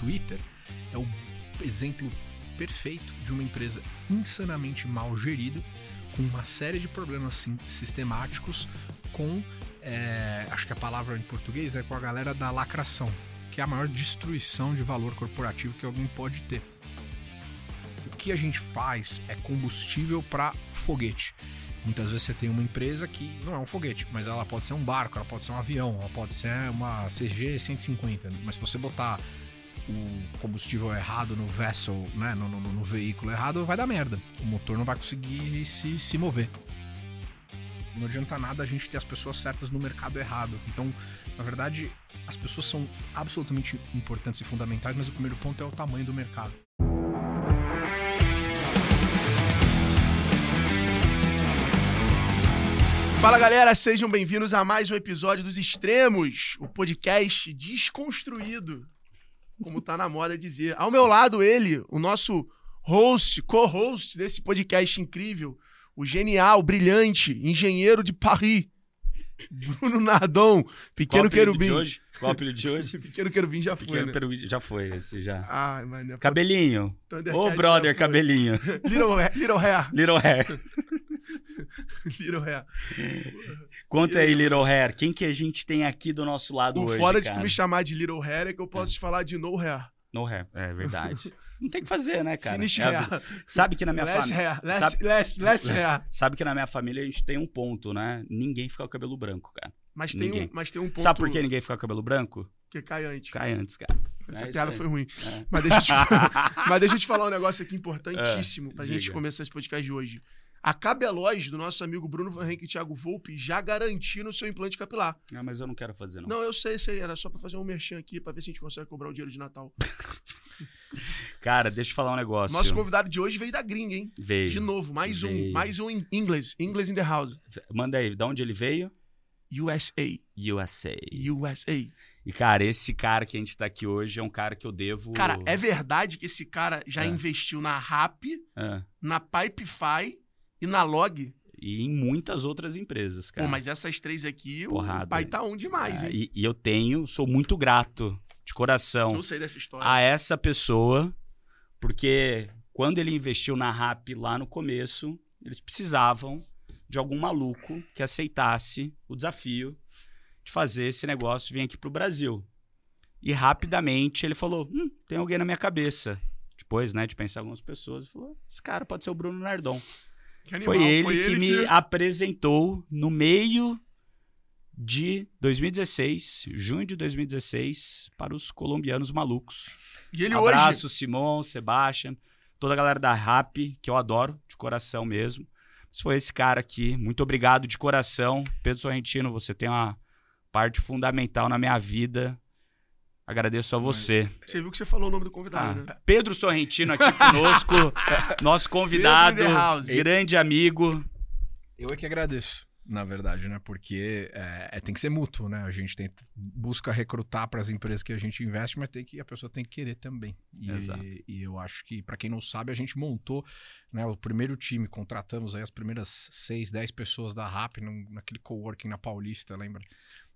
Twitter é o exemplo perfeito de uma empresa insanamente mal gerida, com uma série de problemas sim, sistemáticos, com, é, acho que a palavra em português é com a galera da lacração, que é a maior destruição de valor corporativo que alguém pode ter. O que a gente faz é combustível para foguete. Muitas vezes você tem uma empresa que não é um foguete, mas ela pode ser um barco, ela pode ser um avião, ela pode ser uma CG 150. Mas se você botar o combustível errado no vessel, né, no, no, no, veículo errado, vai dar merda. O motor não vai conseguir se, se mover. Não adianta nada a gente ter as pessoas certas no mercado errado. Então, na verdade, as pessoas são absolutamente importantes e fundamentais, mas o primeiro ponto é o tamanho do mercado. Fala galera, sejam bem-vindos a mais um episódio dos Extremos, o podcast desconstruído como tá na moda dizer. Ao meu lado, ele, o nosso host, co-host desse podcast incrível, o genial, brilhante, engenheiro de Paris, Bruno Nardon, Pequeno Querubim. De hoje? Qual o apelido de hoje? Pequeno Querubim já foi, Pequeno né? Querubim já foi, esse já. Ai, mano. Cabelinho. Ô, brother, cabelinho. Little, little Hair. Little Hair. little Hair. Conta aí, Little Hair. Quem que a gente tem aqui do nosso lado o hoje, Fora cara? de tu me chamar de Little Hair é que eu posso é. te falar de No Hair. No Hair, é verdade. Não tem que fazer, né, cara? Finish é hair. Sabe que na minha família. Hair. Less, sabe, less, less, hair. Sabe que na minha família a gente tem um ponto, né? Ninguém fica com o cabelo branco, cara. Mas tem, um, mas tem um ponto. Sabe por que ninguém fica com o cabelo branco? Porque cai antes. Cai antes, cara. Essa é piada foi ruim. É. Mas, deixa eu te, mas deixa eu te falar um negócio aqui importantíssimo é, pra diga. gente começar esse podcast de hoje. A Cabeloz, do nosso amigo Bruno Van Henk e Thiago Volpe, já garantiram o seu implante capilar. Ah, mas eu não quero fazer, não. Não, eu sei, sei. Era só pra fazer um merchan aqui, pra ver se a gente consegue cobrar o dinheiro de Natal. Cara, deixa eu falar um negócio. Nosso convidado de hoje veio da gringa, hein? Veio. De novo, mais veio. um. Mais um em inglês. English in the house. Manda aí, de onde ele veio? USA. USA. USA. E, cara, esse cara que a gente tá aqui hoje é um cara que eu devo. Cara, é verdade que esse cara já É. investiu na RAP, É. na Pipefy e na Log. E em muitas outras empresas, cara. Pô, mas essas três aqui, Porrada. o pai tá um demais, Ah, hein? e, e eu tenho, sou muito grato, de coração, Eu sei dessa história. a essa pessoa, porque quando ele investiu na RAP lá no começo, eles precisavam de algum maluco que aceitasse o desafio de fazer esse negócio vir aqui pro Brasil. E rapidamente ele falou: hum, tem alguém na minha cabeça. Depois, né, de pensar em algumas pessoas, ele falou: esse cara pode ser o Bruno Nardon. Que animal, Foi ele que me apresentou no meio de 2016, junho de 2016, para os colombianos malucos. E ele Abraço, hoje. Simon, Sebastian, toda a galera da RAP, que eu adoro, de coração mesmo. Mas foi esse cara aqui. Muito obrigado de coração. Pedro Sorrentino, você tem uma parte fundamental na minha vida. Agradeço a você. Você viu que você falou o nome do convidado, Ah, né? Pedro Sorrentino aqui conosco, nosso convidado, grande amigo. Eu é que agradeço, na verdade, né? Porque é, é- tem que ser mútuo, né? A gente tem, busca recrutar para as empresas que a gente investe, mas tem que, a pessoa tem que querer também. E, Exato. e eu acho que, para quem não sabe, a gente montou né, o primeiro time, contratamos aí as primeiras seis, dez pessoas da RAP naquele coworking na Paulista, lembra?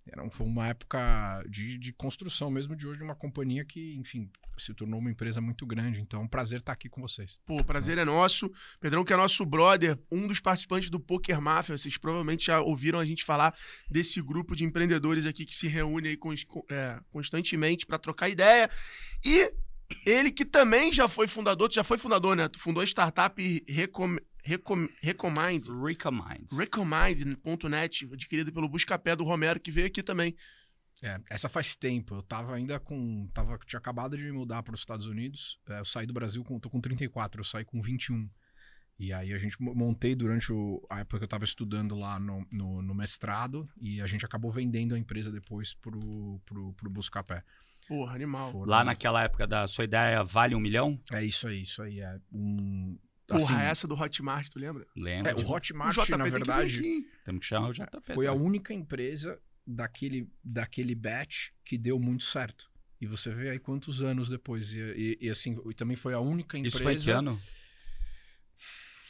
Era, foi uma época de, de construção mesmo de hoje de uma companhia que, enfim, se tornou uma empresa muito grande. Então, é um prazer estar aqui com vocês. Pô, o prazer é nosso. Pedrão, que é nosso brother, um dos participantes do Poker Mafia. Vocês provavelmente já ouviram a gente falar desse grupo de empreendedores aqui que se reúne aí é, constantemente para trocar ideia. E ele que também já foi fundador, tu já foi fundador, né? Tu fundou a startup Recom, Recom, Recomind. Recommend. Recomind.net, adquirida pelo Buscapé do Romero, que veio aqui também. É, essa faz tempo. Eu tava ainda com. Tava, tinha acabado de me mudar para os Estados Unidos. É, eu saí do Brasil com. tô com 34, eu saí com 21. E aí a gente mo- montei durante o, a época que eu tava estudando lá no, no, no mestrado. E a gente acabou vendendo a empresa depois pro, pro, pro Buscapé. Porra, animal. Foram- Lá naquela época da sua ideia vale um milhão? É isso aí, isso aí. É um. Porra, assim, essa do Hotmart, tu lembra? Lembra? é, o Hotmart, o JP na que verdade, aqui. Temos que chamar o JP. foi a tá? única empresa daquele, daquele batch que deu muito certo. E você vê aí quantos anos depois. E, e- e, assim, e também foi a única empresa. Isso foi que ano?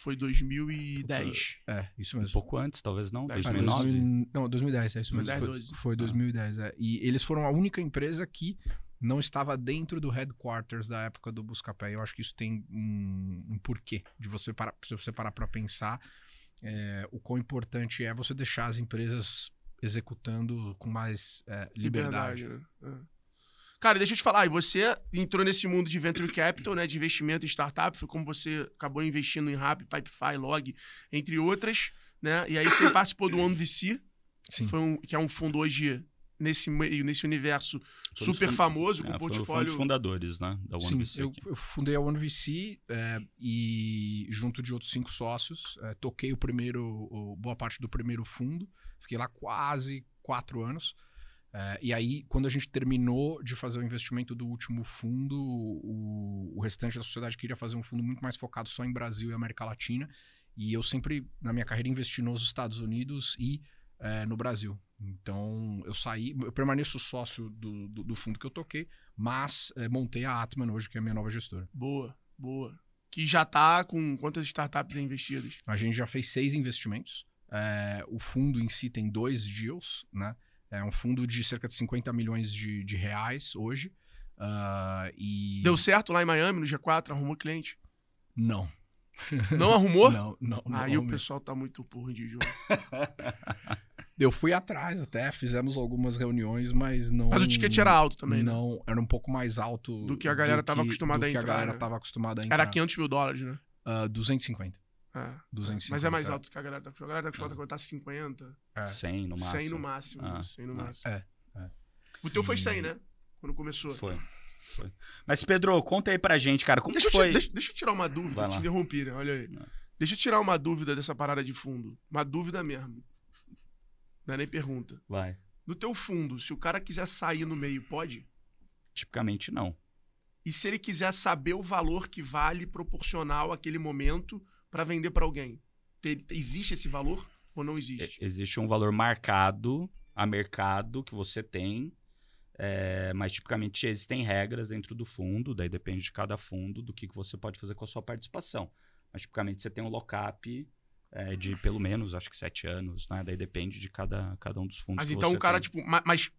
Foi 2010. É, isso Um mesmo. pouco antes, talvez não? Ah, 2009? 2000 não, 2010, é isso mesmo. 2010, Foi, 12. foi 2010, é. E eles foram a única empresa que não estava dentro do headquarters da época do Buscapé. Eu acho que isso tem um, um porquê de você parar, se você parar para pensar é, o quão importante é você deixar as empresas executando com mais é, liberdade. Liberdade, né? É. Cara, deixa eu te falar, e você entrou nesse mundo de venture capital, né, de investimento em startup, foi como você acabou investindo em Rap, Pipefy, Log, entre outras, né? E aí você participou do One VC, Sim. foi um, que é um fundo hoje nesse meio, nesse universo Foi um dos super famoso, com É, foi um portfólio. dos fundadores, né? Da Sim, OneVC eu, aqui. eu fundei a OneVC é, e, junto de outros cinco sócios, é, toquei o primeiro, o- boa parte do primeiro fundo. Fiquei lá quase quatro anos. É, e aí, quando a gente terminou de fazer o investimento do último fundo, o, o restante da sociedade queria fazer um fundo muito mais focado só em Brasil e América Latina. E eu sempre, na minha carreira, investi nos Estados Unidos e é, no Brasil. Então, eu saí, eu permaneço sócio do, do, do fundo que eu toquei, mas é, montei a Atman hoje, que é a minha nova gestora. Boa, boa. Que já tá com quantas startups investidas? A gente já fez seis investimentos. É, o fundo em si tem dois deals, né? É um fundo de cerca de 50 milhões de, de reais hoje. Ah, e. Deu certo lá em Miami, no G4, arrumou cliente? Não. Não arrumou? Não, não. não Aí o arrumei. pessoal tá muito porra de jogo. Eu fui atrás até, fizemos algumas reuniões, mas não. Mas o ticket era alto também, né? Não, era um pouco mais alto Do que a galera tava que- acostumada do a que entrar, a galera né? tava acostumada a entrar. Era 500 mil dólares, né? Ah, 250. É. 250. Mas é mais alto que a galera tá acostumada. A galera tá acostumada a contar 50, É. 100 no máximo. 100 no máximo. Ah, 100 no ah. máximo. É, é. O teu foi E- 100, né? Quando começou. Foi. Foi. Mas, Pedro, conta aí pra gente, cara, como Deixa eu, foi? ti- deixa, deixa eu tirar uma dúvida, eu te lá. interrompi, né? Olha aí. Não. Deixa eu tirar uma dúvida dessa parada de fundo. Uma dúvida mesmo. Não é nem pergunta. Vai. No teu fundo, se o cara quiser sair no meio, pode? Tipicamente não. E se ele quiser saber o valor que vale proporcional àquele momento para vender para alguém? Te- Existe esse valor ou não existe? Existe um valor marcado a mercado que você tem, é, mas tipicamente existem regras dentro do fundo, daí depende de cada fundo do que, que você pode fazer com a sua participação. Mas tipicamente você tem um lock-up é, de pelo menos, acho que sete anos, né? Daí depende de cada, cada um dos fundos. Mas que então você o cara, tem. tipo, ma- mas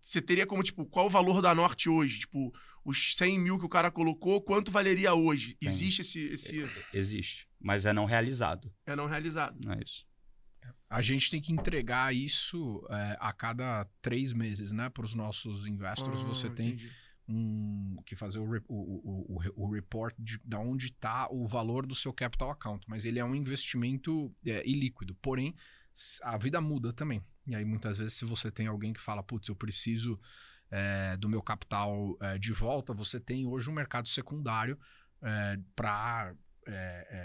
você teria como, tipo, qual o valor da Norte hoje? Tipo, os 100 mil que o cara colocou, quanto valeria hoje? Tem. Existe esse, esse. Existe, mas é não realizado, É não realizado. não é isso? A gente tem que entregar isso é, a cada três meses, né? Para os nossos investors. Ah, você tem entendi. um, que fazer o, o, o, o, report de, de onde está o valor do seu capital account. Mas ele é um investimento é, ilíquido. Porém, a vida muda também. E aí, muitas vezes, se você tem alguém que fala, putz, eu preciso é, do meu capital é, de volta, você tem hoje um mercado secundário para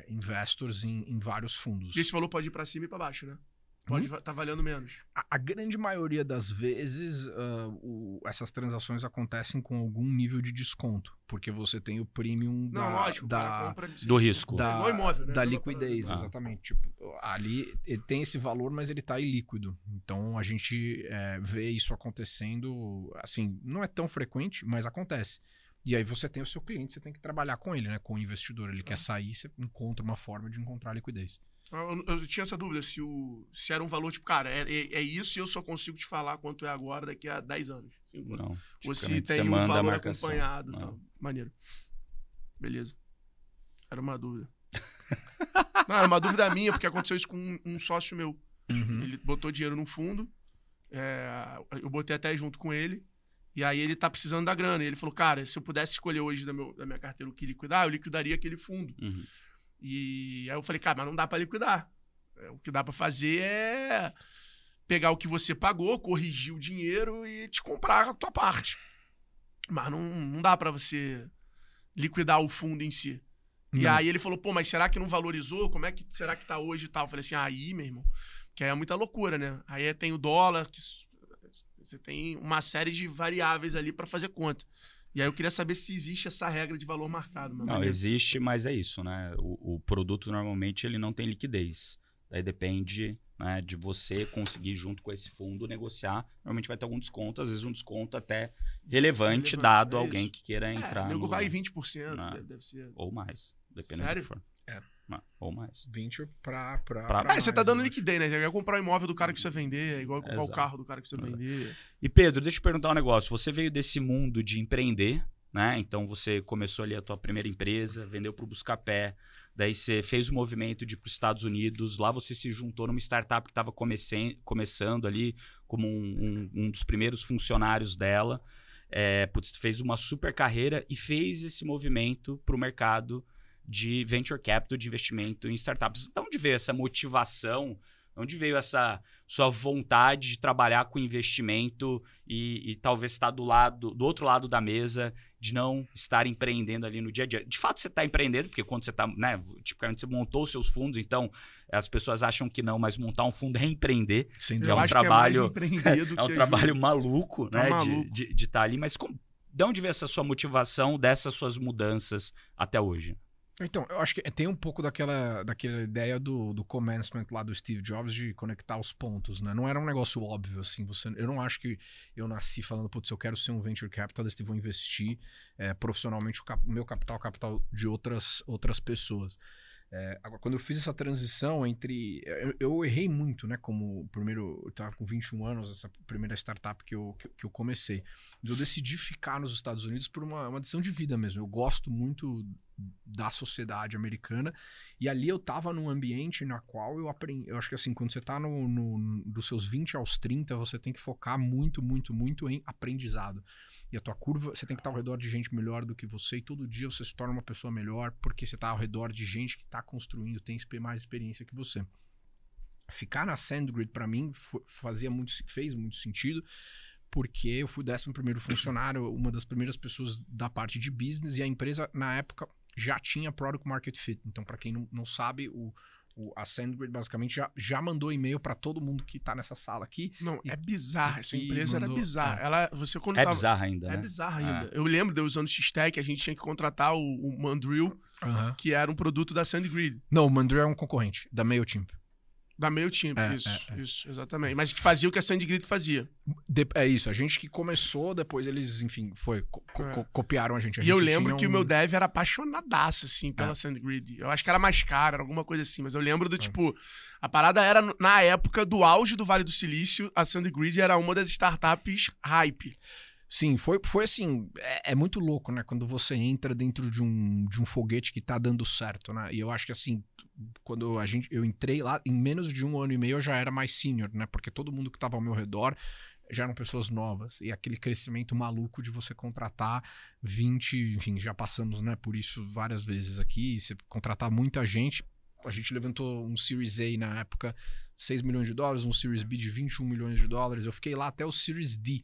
investors em, em vários fundos. E esse valor pode ir para cima e para baixo, né? Pode estar tá valendo menos. A, a grande maioria das vezes, ah, o- essas transações acontecem com algum nível de desconto, porque você tem o premium Não, da, lógico. da, compra de- Do risco. da, É imóvel, né? da Mesma liquidez. Ah. exatamente. Tipo, ali ele tem esse valor, mas ele está ilíquido. Então a gente é, vê isso acontecendo, assim, não é tão frequente, mas acontece. E aí você tem o seu cliente, você tem que trabalhar com ele, né? Com o investidor. Ele Ah. quer sair, você encontra uma forma de encontrar liquidez. Eu, eu tinha essa dúvida se, o, se era um valor, tipo, cara, é, é, é isso e eu só consigo te falar quanto é agora daqui a 10 anos. Assim, Não. Ou se tem um valor acompanhado. Tal. Maneiro. Beleza. Era uma dúvida. Não, era uma dúvida minha, porque aconteceu isso com um, um sócio meu. Uhum. Ele botou dinheiro no fundo, é, eu botei até junto com ele, e aí ele tá precisando da grana. E ele falou, cara, se eu pudesse escolher hoje da, meu- da minha carteira o que liquidar, eu liquidaria aquele fundo. Uhum. E aí eu falei, cara, mas não dá pra liquidar. É, O que dá pra fazer é pegar o que você pagou, corrigir o dinheiro e te comprar a tua parte. Mas não, não dá pra você liquidar o fundo em si. E Não. aí ele falou, pô, mas será que não valorizou? Como é que será que tá hoje e tal? Eu falei assim, aí, meu irmão, que aí é muita loucura, né? Aí é- tem o dólar, que você tem uma série de variáveis ali pra fazer conta. E aí eu queria saber se existe essa regra de valor marcado. Não, beleza. existe, mas é isso, né? O, o produto normalmente ele não tem liquidez. Daí depende né, de você conseguir, junto com esse fundo, negociar. Normalmente vai ter algum desconto, às vezes um desconto até relevante, Relevante, dado é alguém que queira É, entrar nego no... vai 20%, Ah. deve, ser. Ou mais, dependendo Sério? do que for. Ah, Ou mais. Venture pra. pra, Pra- pra É, você tá dando acho. liquidez, né? É igual comprar o imóvel do cara que você vender, é igual comprar o Exato. carro do cara que você vender. E Pedro, deixa eu te perguntar um negócio. Você veio desse mundo de empreender, né? Então você começou ali a tua primeira empresa, vendeu para o Buscapé, daí você fez o movimento de ir para os Estados Unidos, lá você se juntou numa startup que estava começando ali como um, um- um dos primeiros funcionários dela. É, putz, fez uma super carreira e fez esse movimento para o mercado de venture capital, de investimento em startups. De onde veio essa motivação? De onde veio essa sua vontade de trabalhar com investimento e, e talvez estar do lado, do outro lado da mesa, de não estar empreendendo ali no dia a dia. De fato, você está empreendendo, porque quando você está, né, tipicamente você montou os seus fundos, então as pessoas acham que não, mas montar um fundo é empreender. Sem É um acho trabalho- é É um trabalho maluco, Tá né, maluco. de estar estar ali. Mas como, de onde veio essa sua motivação dessas suas mudanças até hoje? Então, eu acho que tem um pouco daquela, daquela ideia do, do commencement lá do Steve Jobs de conectar os pontos, né? Não era um negócio óbvio, assim. Você, eu não acho que eu nasci falando, putz, eu quero ser um venture capitalist e vou investir eh, profissionalmente o, cap- meu capital, o capital de outras, outras pessoas. É, agora, quando eu fiz essa transição entre. Eu, eu errei muito, né? Como primeiro. Eu estava com 21 anos, essa primeira startup que eu, que, que eu comecei. Mas eu decidi ficar nos Estados Unidos por uma, uma decisão de vida mesmo. Eu gosto muito da sociedade americana. E ali eu tava num ambiente na qual eu aprendi. Eu acho que assim, quando você tá no, no- dos seus 20 aos 30, você tem que focar muito, muito, muito em aprendizado. E a tua curva, você tem que estar ao redor de gente melhor do que você, e todo dia você se torna uma pessoa melhor, porque você está ao redor de gente que está construindo, tem mais experiência que você. Ficar na SandGrid, para mim, fazia muito, fez muito sentido, porque eu fui o 11 primeiro funcionário, uma das primeiras pessoas da parte de business, e a empresa, na época, já tinha Product Market Fit. Então, para quem não, não sabe, o, o, a SandGrid basicamente já, já mandou e-mail para todo mundo que está nessa sala aqui. Não, E- é bizarra. Essa empresa era mandou- bizarra. é. Ela, você quando É tava... bizarro ainda, É né? bizarra ainda. Eu lembro de eu usando o X-Tech, a gente tinha que contratar o, o Mandrill, que era um produto da SandGrid, Não, o Mandrill é um concorrente da MailChimp. Da MailChimp. É, isso, é, é. isso, exatamente. Mas que fazia o que a SandGrid fazia. De- é isso, a gente que começou, depois eles, enfim, foi, co- co- É. co- copiaram a gente. A e eu gente lembro tinha que o um- meu dev era apaixonadaço, assim, pela É. SandGrid. Eu acho que era mais caro, era alguma coisa assim. Mas eu lembro do, tipo... A parada era, na época do auge do Vale do Silício, a SandGrid era uma das startups hype. Sim, foi, foi assim, é, é muito louco, né? Quando você entra dentro de um, de um foguete que tá dando certo, né? E eu acho que assim, quando a gente, eu entrei lá, em menos de um ano e meio eu já era mais senior, né? Porque todo mundo que tava ao meu redor já eram pessoas novas. E aquele crescimento maluco de você contratar 20, enfim, já passamos né, por isso várias vezes aqui. Você contratar muita gente. A gente levantou um Series A na época, 6 milhões de dólares, um Series B de 21 milhões de dólares. Eu fiquei lá até o Series D.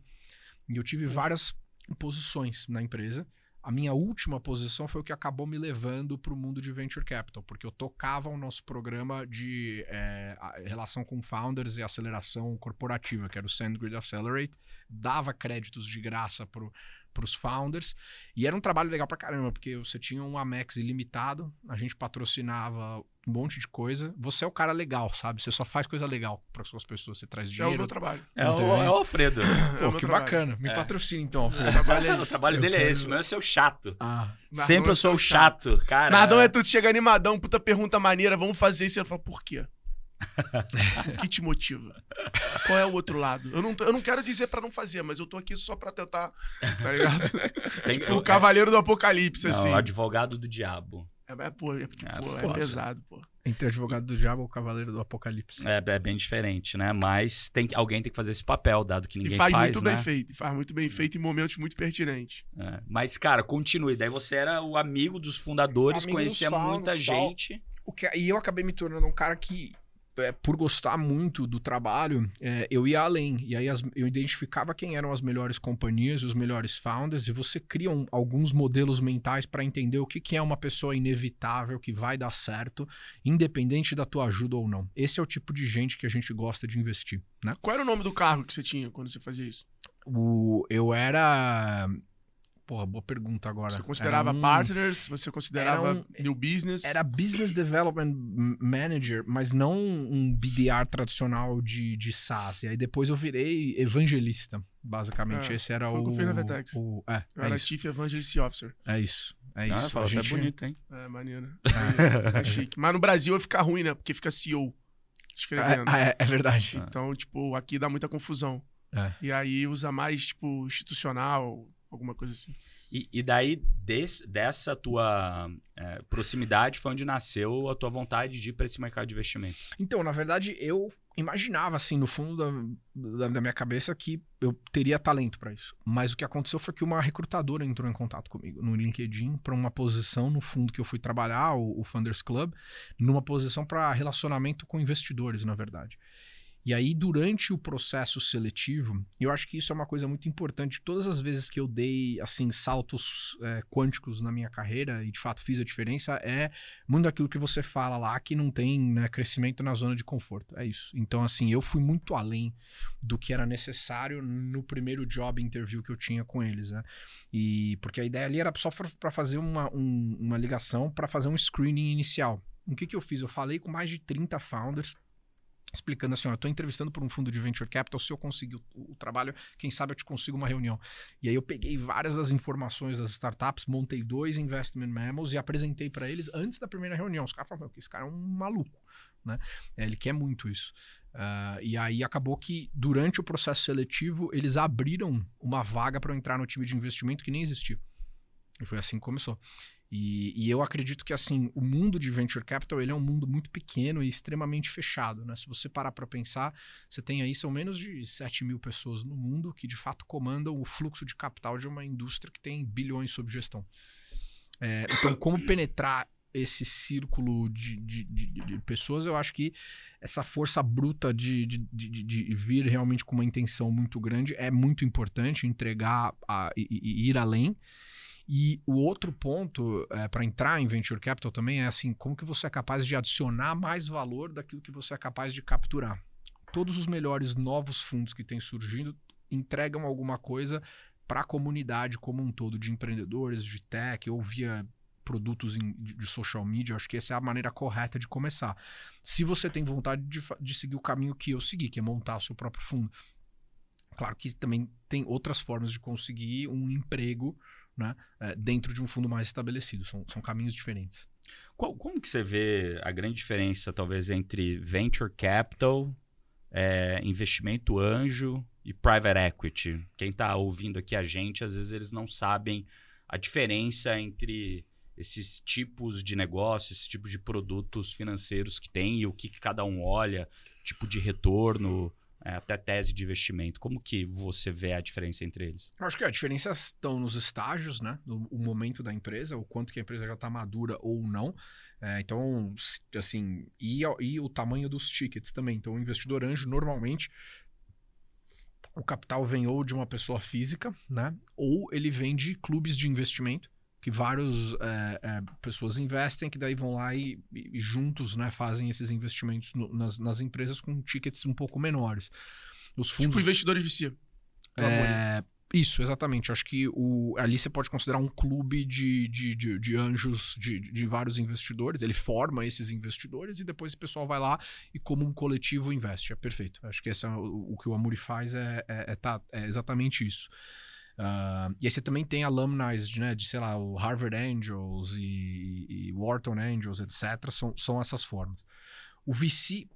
E eu tive várias posições na empresa. A minha última posição foi o que acabou me levando para o mundo de venture capital, porque eu tocava o nosso programa de a- relação com founders e aceleração corporativa, que era o SandGrid Accelerate, dava créditos de graça para os founders, e era um trabalho legal pra caramba, porque você tinha um Amex ilimitado, a gente patrocinava um monte de coisa. Você é o cara legal, sabe? Você só faz coisa legal para suas pessoas, você traz É o dinheiro. meu trabalho. É o, Entendi. é o Alfredo. É o Pô, que trabalho. bacana. Me É. patrocina então. O trabalho é o trabalho Eu dele é esse, mas eu ser o chato. Ah, Sempre é eu sou o tão chato, cara. Nardão é tu chega animadão, puta pergunta maneira, vamos fazer isso. E ele fala, por quê? O que te motiva? Qual é o outro lado? Eu não, eu não quero dizer pra não fazer, mas eu tô aqui só pra tentar, tá ligado? Tem- o cavaleiro do apocalipse, Não, assim. o advogado do diabo. É, é, pô, é, porque, É, pô, é pesado, pô. entre advogado do diabo ou o cavaleiro do apocalipse. É, é bem diferente, né? Mas tem, que- alguém tem que fazer esse papel, dado que ninguém e faz, muito né? bem feito, e faz muito bem feito em momentos muito pertinentes. É. Mas, cara, continue. Daí você era o amigo dos fundadores, Amigo conhecia founders, muita tal. gente. O que, e eu acabei me tornando um cara que, é, por gostar muito do trabalho, é, eu ia além. E aí as- eu identificava quem eram as melhores companhias, os melhores founders, e você cria um- alguns modelos mentais para entender o que, que é uma pessoa inevitável, que vai dar certo, independente da tua ajuda ou não. Esse é o tipo de gente que a gente gosta de investir, né? Qual era o nome do cargo que você tinha quando você fazia isso? O, eu era... Porra, boa pergunta agora. Você considerava Era um- partners? Você considerava Era um- new business? Era Business Development Manager, mas não um BDR tradicional de, de SaaS. E aí depois eu virei evangelista, basicamente. É, Esse era foi o o. fiz na Vetex. o- é, Eu é era isso. Chief Evangelist Officer. É isso. É Ah, isso. fala a até gente... bonito, hein? É, maneiro. É, chique. Mas no Brasil vai ficar ruim, né? Porque fica CEO escrevendo. Ah, é, é verdade. Então, tipo, aqui dá muita confusão. É. E aí usa mais, tipo, institucional, alguma coisa assim. E, e daí, des- dessa tua é, proximidade, foi onde nasceu a tua vontade de ir para esse mercado de investimento. Então, na verdade, eu imaginava, assim, no fundo da, da, da minha cabeça, que eu teria talento para isso. Mas o que aconteceu foi que uma recrutadora entrou em contato comigo no LinkedIn para uma posição no fundo que eu fui trabalhar, o, o Funders Club, numa posição para relacionamento com investidores, na verdade. E aí, durante o processo seletivo, eu acho que isso é uma coisa muito importante. Todas as vezes que eu dei, assim, saltos é, quânticos na minha carreira e de fato fiz a diferença, é muito daquilo que você fala lá que não tem né, crescimento na zona de conforto. É isso. Então, assim, eu fui muito além do que era necessário no primeiro job interview que eu tinha com eles, né? E porque a ideia ali era só para fazer uma, um- uma ligação, para fazer um screening inicial. O que, que eu fiz? Eu falei com mais de 30 founders explicando assim, ó, eu estou entrevistando por um fundo de venture capital, se eu conseguir o, o trabalho, quem sabe eu te consigo uma reunião. E aí eu peguei várias das informações das startups, montei dois investment memos e apresentei para eles antes da primeira reunião. Os caras falaram, "Meu, esse cara é um maluco, né? É, ele quer muito isso. Ah, e aí acabou que durante o processo seletivo eles abriram uma vaga para eu entrar no time de investimento que nem existia. E foi assim que começou. E, e eu acredito que assim o mundo de venture capital ele é um mundo muito pequeno e extremamente fechado. Né? Se você parar para pensar, você tem aí são menos de 7 mil pessoas no mundo que de fato comandam o fluxo de capital de uma indústria que tem bilhões sob gestão. É, então, como penetrar esse círculo de, de, de- de pessoas, eu acho que essa força bruta de, de, vir realmente com uma intenção muito grande é muito importante, entregar a- e- e ir além. E o outro ponto para entrar em venture capital também é assim, como que você é capaz de adicionar mais valor daquilo que você é capaz de capturar. Todos os melhores novos fundos que têm surgindo entregam alguma coisa para a comunidade como um todo de empreendedores, de tech ou via produtos em- de, de social media. Acho que essa é a maneira correta de começar. Se você tem vontade de, de seguir o caminho que eu segui, que é montar o seu próprio fundo. Claro que também tem outras formas de conseguir um emprego né, eh, dentro de um fundo mais estabelecido. São, são caminhos diferentes. Qual- como que você vê a grande diferença, talvez, entre venture capital, é, investimento anjo e private equity? Quem está ouvindo aqui a gente, às vezes eles não sabem a diferença entre esses tipos de negócios, esses tipos de produtos financeiros que tem e o que, que cada um olha, tipo de retorno, é, até tese de investimento. Como que você vê a diferença entre eles? Eu acho que a diferença estão nos estágios, né? No, o momento da empresa, o quanto que a empresa já está madura ou não. É, então, assim, e, e o tamanho dos tickets também. Então, o investidor anjo, normalmente, o capital vem ou de uma pessoa física, né? Ou ele vem de clubes de investimento, que várias pessoas investem, que daí vão lá e, e- juntos né, fazem esses investimentos no- nas, nas empresas com tickets um pouco menores. Os fundos... Tipo investidores VC. É, isso, exatamente. Acho que o, ali você pode considerar um clube de, de, de, de anjos de, de vários investidores. Ele forma esses investidores e depois o pessoal vai lá e, como um coletivo, investe. É perfeito. Acho que é o, o que o Amuri faz é, é, é tá- é exatamente isso. Ah, e aí você também tem alumni de, né, de, sei lá, o Harvard Angels e, e Wharton Angels, etc. São, são essas formas. O VC,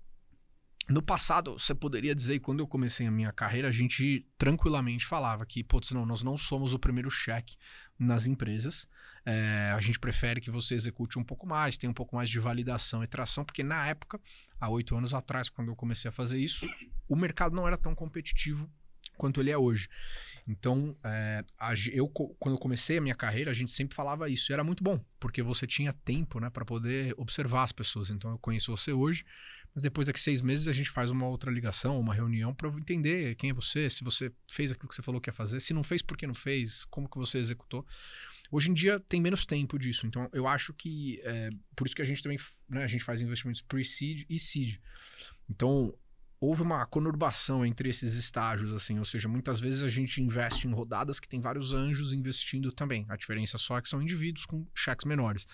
no passado, você poderia dizer, quando eu comecei a minha carreira, a gente tranquilamente falava que, putz, não, nós não somos o primeiro cheque nas empresas. É, a gente prefere que você execute um pouco mais, tenha um pouco mais de validação e tração, porque na época, há oito anos atrás, quando eu comecei a fazer isso, o mercado não era tão competitivo quanto ele é hoje. Então, é, eu, quando eu comecei a minha carreira, a gente sempre falava isso. E era muito bom, porque você tinha tempo né, para poder observar as pessoas. Então, eu conheço você hoje, mas depois daqui seis meses a gente faz uma outra ligação, uma reunião para entender quem é você, se você fez aquilo que você falou que ia fazer, se não fez, por que não fez, como que você executou. Hoje em dia tem menos tempo disso, então eu acho que é, por isso que a gente também né, a gente faz investimentos pre-seed e seed. Então houve uma conurbação entre esses estágios, assim, ou seja, muitas vezes a gente investe em rodadas que tem vários anjos investindo também. A diferença só é que são indivíduos com cheques menores.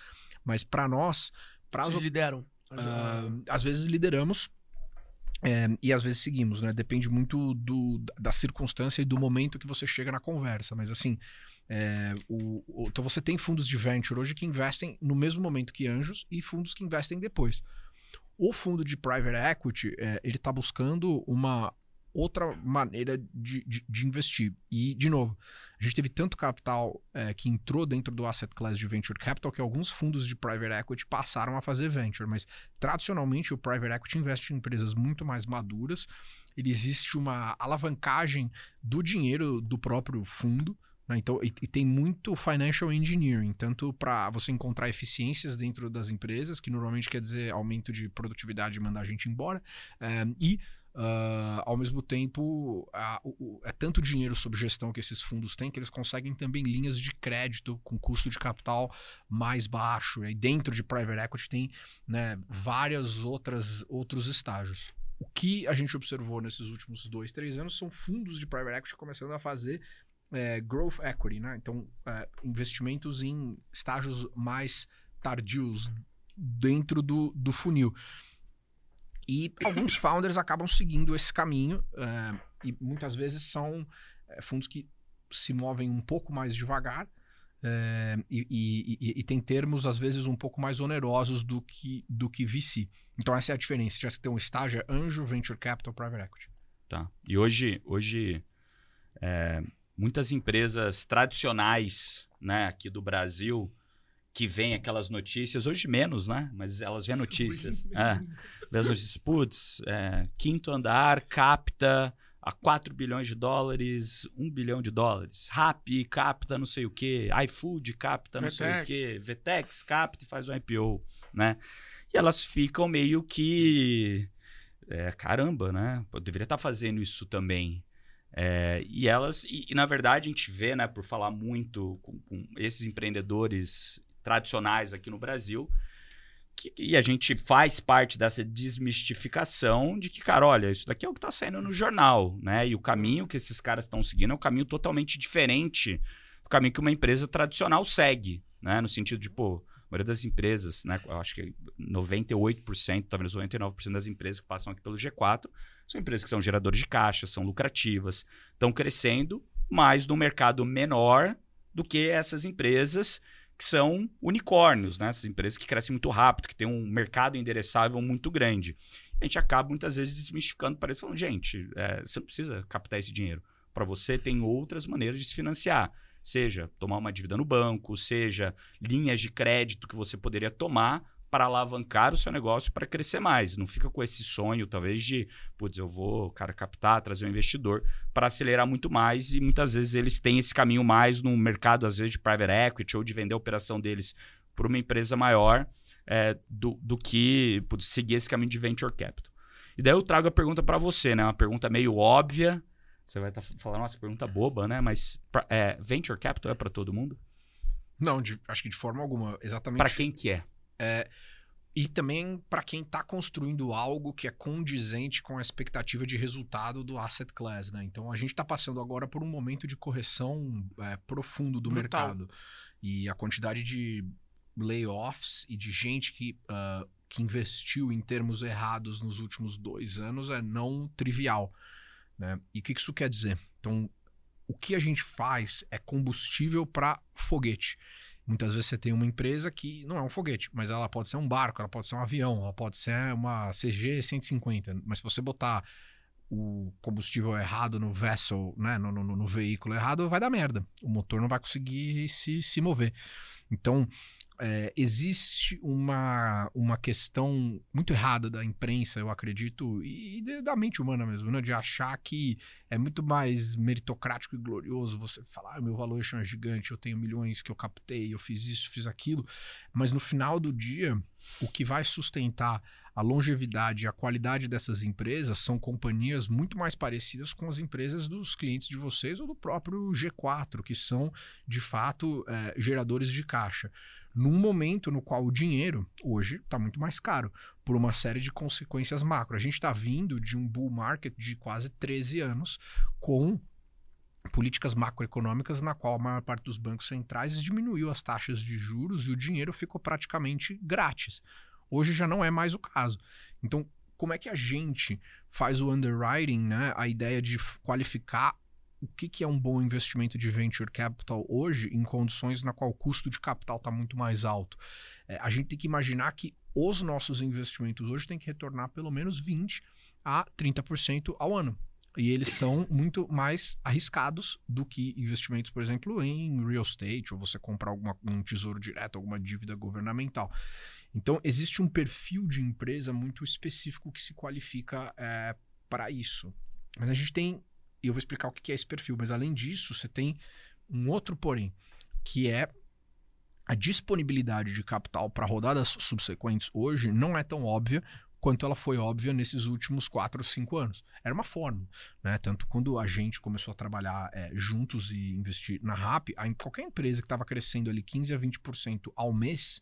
Mas para nós, para Vocês lideram. ah, às vezes lideramos é, e às vezes seguimos, né? Depende muito do, da circunstância e do momento que você chega na conversa. Mas assim, É, o, o, então você tem fundos de venture hoje que investem no mesmo momento que anjos e fundos que investem depois. O fundo de private equity, é, ele está buscando uma outra maneira de, de, de, investir. E, de novo, a gente teve tanto capital é, que entrou dentro do asset class de venture capital que alguns fundos de private equity passaram a fazer venture. Mas, tradicionalmente, o private equity investe em empresas muito mais maduras. Ele existe uma alavancagem do dinheiro do próprio fundo. Né? Então, e, e, tem muito financial engineering, tanto para você encontrar eficiências dentro das empresas, que normalmente quer dizer aumento de produtividade e mandar a gente embora, é, e Uh, ao mesmo tempo, o, é tanto dinheiro sob gestão que esses fundos têm que eles conseguem também linhas de crédito com custo de capital mais baixo. E dentro de private equity tem né, várias outras outros estágios. O que a gente observou nesses últimos dois, três anos são fundos de private equity começando a fazer é, growth equity, né? Então, é, investimentos em estágios mais tardios dentro do, do funil. E alguns founders acabam seguindo esse caminho, uh, e muitas vezes são uh, fundos que se movem um pouco mais devagar uh, e, e, e, tem termos, às vezes, um pouco mais onerosos do que, do que VC. Então, essa é a diferença. Se tivesse que ter um estágio, é anjo, venture capital, private equity. Tá. E hoje, hoje é, muitas empresas tradicionais né, aqui do Brasil que vem aquelas notícias, hoje menos, né? Mas elas vêm notícias. É, vê as notícias, putz, é, quinto andar capta a 4 bilhões de dólares, 1 bilhão de dólares. Rappi capta não sei o quê, iFood capta não sei o quê, Vetex capta e faz um IPO, né? E elas ficam meio que... É, caramba, né? Eu deveria estar fazendo isso também. É, e elas, e, e, na verdade a gente vê, né, por falar muito com, com esses empreendedores tradicionais aqui no Brasil. Que, e a gente faz parte dessa desmistificação de que, cara, olha, isso daqui é o que está saindo no jornal, né? E o caminho que esses caras estão seguindo é um caminho totalmente diferente do caminho que uma empresa tradicional segue, né? No sentido de, pô, maioria das empresas, né? Acho que 98%, talvez 99% das empresas que passam aqui pelo G4 são empresas que são geradores de caixa, são lucrativas, estão crescendo, mas no mercado menor do que essas empresas que são unicórnios, né? Essas empresas que crescem muito rápido, que têm um mercado endereçável muito grande. A gente acaba muitas vezes desmistificando para eles, falando, gente, é, você não precisa captar esse dinheiro. Para você tem outras maneiras de se financiar. Seja tomar uma dívida no banco, seja linhas de crédito que você poderia tomar para alavancar o seu negócio para crescer mais. Não fica com esse sonho, talvez, de, putz, eu vou, cara, captar, trazer um investidor para acelerar muito mais. E muitas vezes eles têm esse caminho mais no mercado, às vezes, de private equity ou de vender a operação deles para uma empresa maior é, do, do que putz, seguir esse caminho de venture capital. E daí eu trago a pergunta para você, né? Uma pergunta meio óbvia. Você vai estar tá falando, nossa, pergunta boba, né? Mas é, venture capital é para todo mundo? Não, de, acho que de forma alguma. Exatamente. Para quem que é? É, e também para quem está construindo algo que é condizente com a expectativa de resultado do asset class, né? Então a gente está passando agora por um momento de correção é, profundo do Brutal. mercado e a quantidade de layoffs e de gente que, uh, que investiu em termos errados nos últimos dois anos é não trivial, né? E o que isso quer dizer? Então o que a gente faz é combustível para foguete. Muitas vezes você tem uma empresa que não é um foguete, mas ela pode ser um barco, ela pode ser um avião, ela pode ser uma CG 150. Mas se você botar o combustível errado no vessel, né, no, no, no veículo errado, vai dar merda. O motor não vai conseguir se, se mover. Então, é, existe uma, uma questão muito errada da imprensa, eu acredito, e, e da mente humana mesmo, né? De achar que é muito mais meritocrático e glorioso você falar, ah, meu valuation é gigante, eu tenho milhões que eu captei, eu fiz isso, fiz aquilo. Mas no final do dia, o que vai sustentar a longevidade e a qualidade dessas empresas são companhias muito mais parecidas com as empresas dos clientes de vocês ou do próprio G4, que são, de fato, é, geradores de caixa num momento no qual o dinheiro hoje está muito mais caro por uma série de consequências macro. A gente está vindo de um bull market de quase 13 anos com políticas macroeconômicas na qual a maior parte dos bancos centrais diminuiu as taxas de juros e o dinheiro ficou praticamente grátis. Hoje já não é mais o caso. Então, como é que a gente faz o underwriting, né? A ideia de qualificar o que, que é um bom investimento de venture capital hoje em condições na qual o custo de capital está muito mais alto? É, a gente tem que imaginar que os nossos investimentos hoje têm que retornar pelo menos 20 a 30% ao ano. E eles são muito mais arriscados do que investimentos, por exemplo, em real estate, ou você comprar alguma, um tesouro direto, alguma dívida governamental. Então, existe um perfil de empresa muito específico que se qualifica é, para isso. Mas a gente tem, e eu vou explicar o que é esse perfil, mas além disso, você tem um outro porém, que é a disponibilidade de capital para rodadas subsequentes hoje não é tão óbvia quanto ela foi óbvia nesses últimos quatro ou cinco anos. Era uma forma, né? Tanto quando a gente começou a trabalhar é, juntos e investir na RAP, qualquer empresa que estava crescendo ali 15 a 20% ao mês,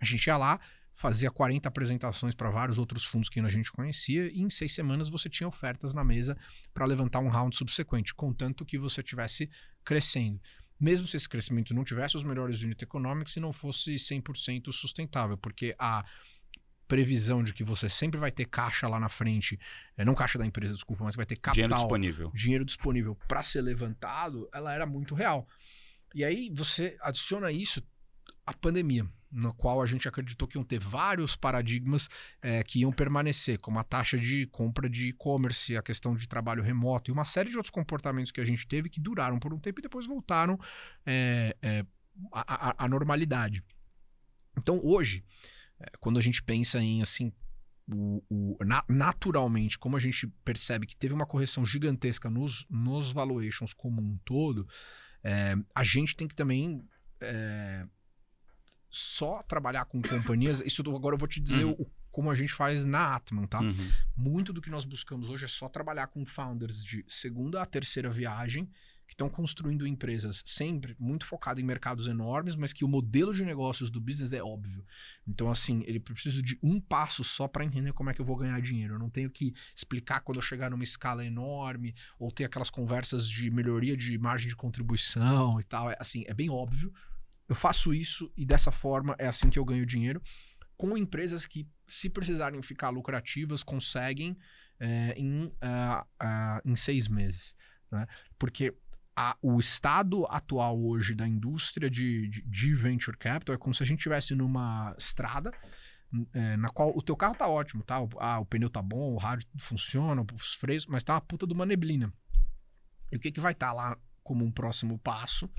a gente ia lá, fazia 40 apresentações para vários outros fundos que a gente conhecia, e em seis semanas você tinha ofertas na mesa para levantar um round subsequente, contanto que você tivesse crescendo. Mesmo se esse crescimento não tivesse os melhores unit economics e não fosse 100% sustentável, porque a previsão de que você sempre vai ter caixa lá na frente, é, não caixa da empresa, desculpa, mas vai ter capital, dinheiro disponível, dinheiro disponível para ser levantado, ela era muito real. E aí você adiciona isso à pandemia, na qual a gente acreditou que iam ter vários paradigmas é, que iam permanecer, como a taxa de compra de e-commerce, a questão de trabalho remoto e uma série de outros comportamentos que a gente teve que duraram por um tempo e depois voltaram é, é, à, à normalidade. Então hoje é, quando a gente pensa em assim o, o, naturalmente, como a gente percebe que teve uma correção gigantesca nos, nos valuations como um todo, é, a gente tem que também é, só trabalhar com companhias. Isso agora eu vou te dizer uhum. o, como a gente faz na Atman, tá? Uhum. Muito do que nós buscamos hoje é só trabalhar com founders de segunda a terceira viagem que estão construindo empresas sempre muito focado em mercados enormes, mas que o modelo de negócios do business é óbvio. Então, assim, ele precisa de um passo só para entender como é que eu vou ganhar dinheiro. Eu não tenho que explicar quando eu chegar numa escala enorme ou ter aquelas conversas de melhoria de margem de contribuição e tal. É, assim, é bem óbvio. Eu faço isso e dessa forma é assim que eu ganho dinheiro. Com empresas que, se precisarem ficar lucrativas, conseguem é, em, uh, uh, em seis meses. Né? Porque a, o estado atual hoje da indústria de, de, de, venture capital é como se a gente estivesse numa estrada é, na qual o teu carro tá ótimo, tá? O, ah, o pneu tá bom, o rádio funciona, os freios, mas tá uma puta de uma neblina. E o que, que vai estar tá lá como um próximo passo,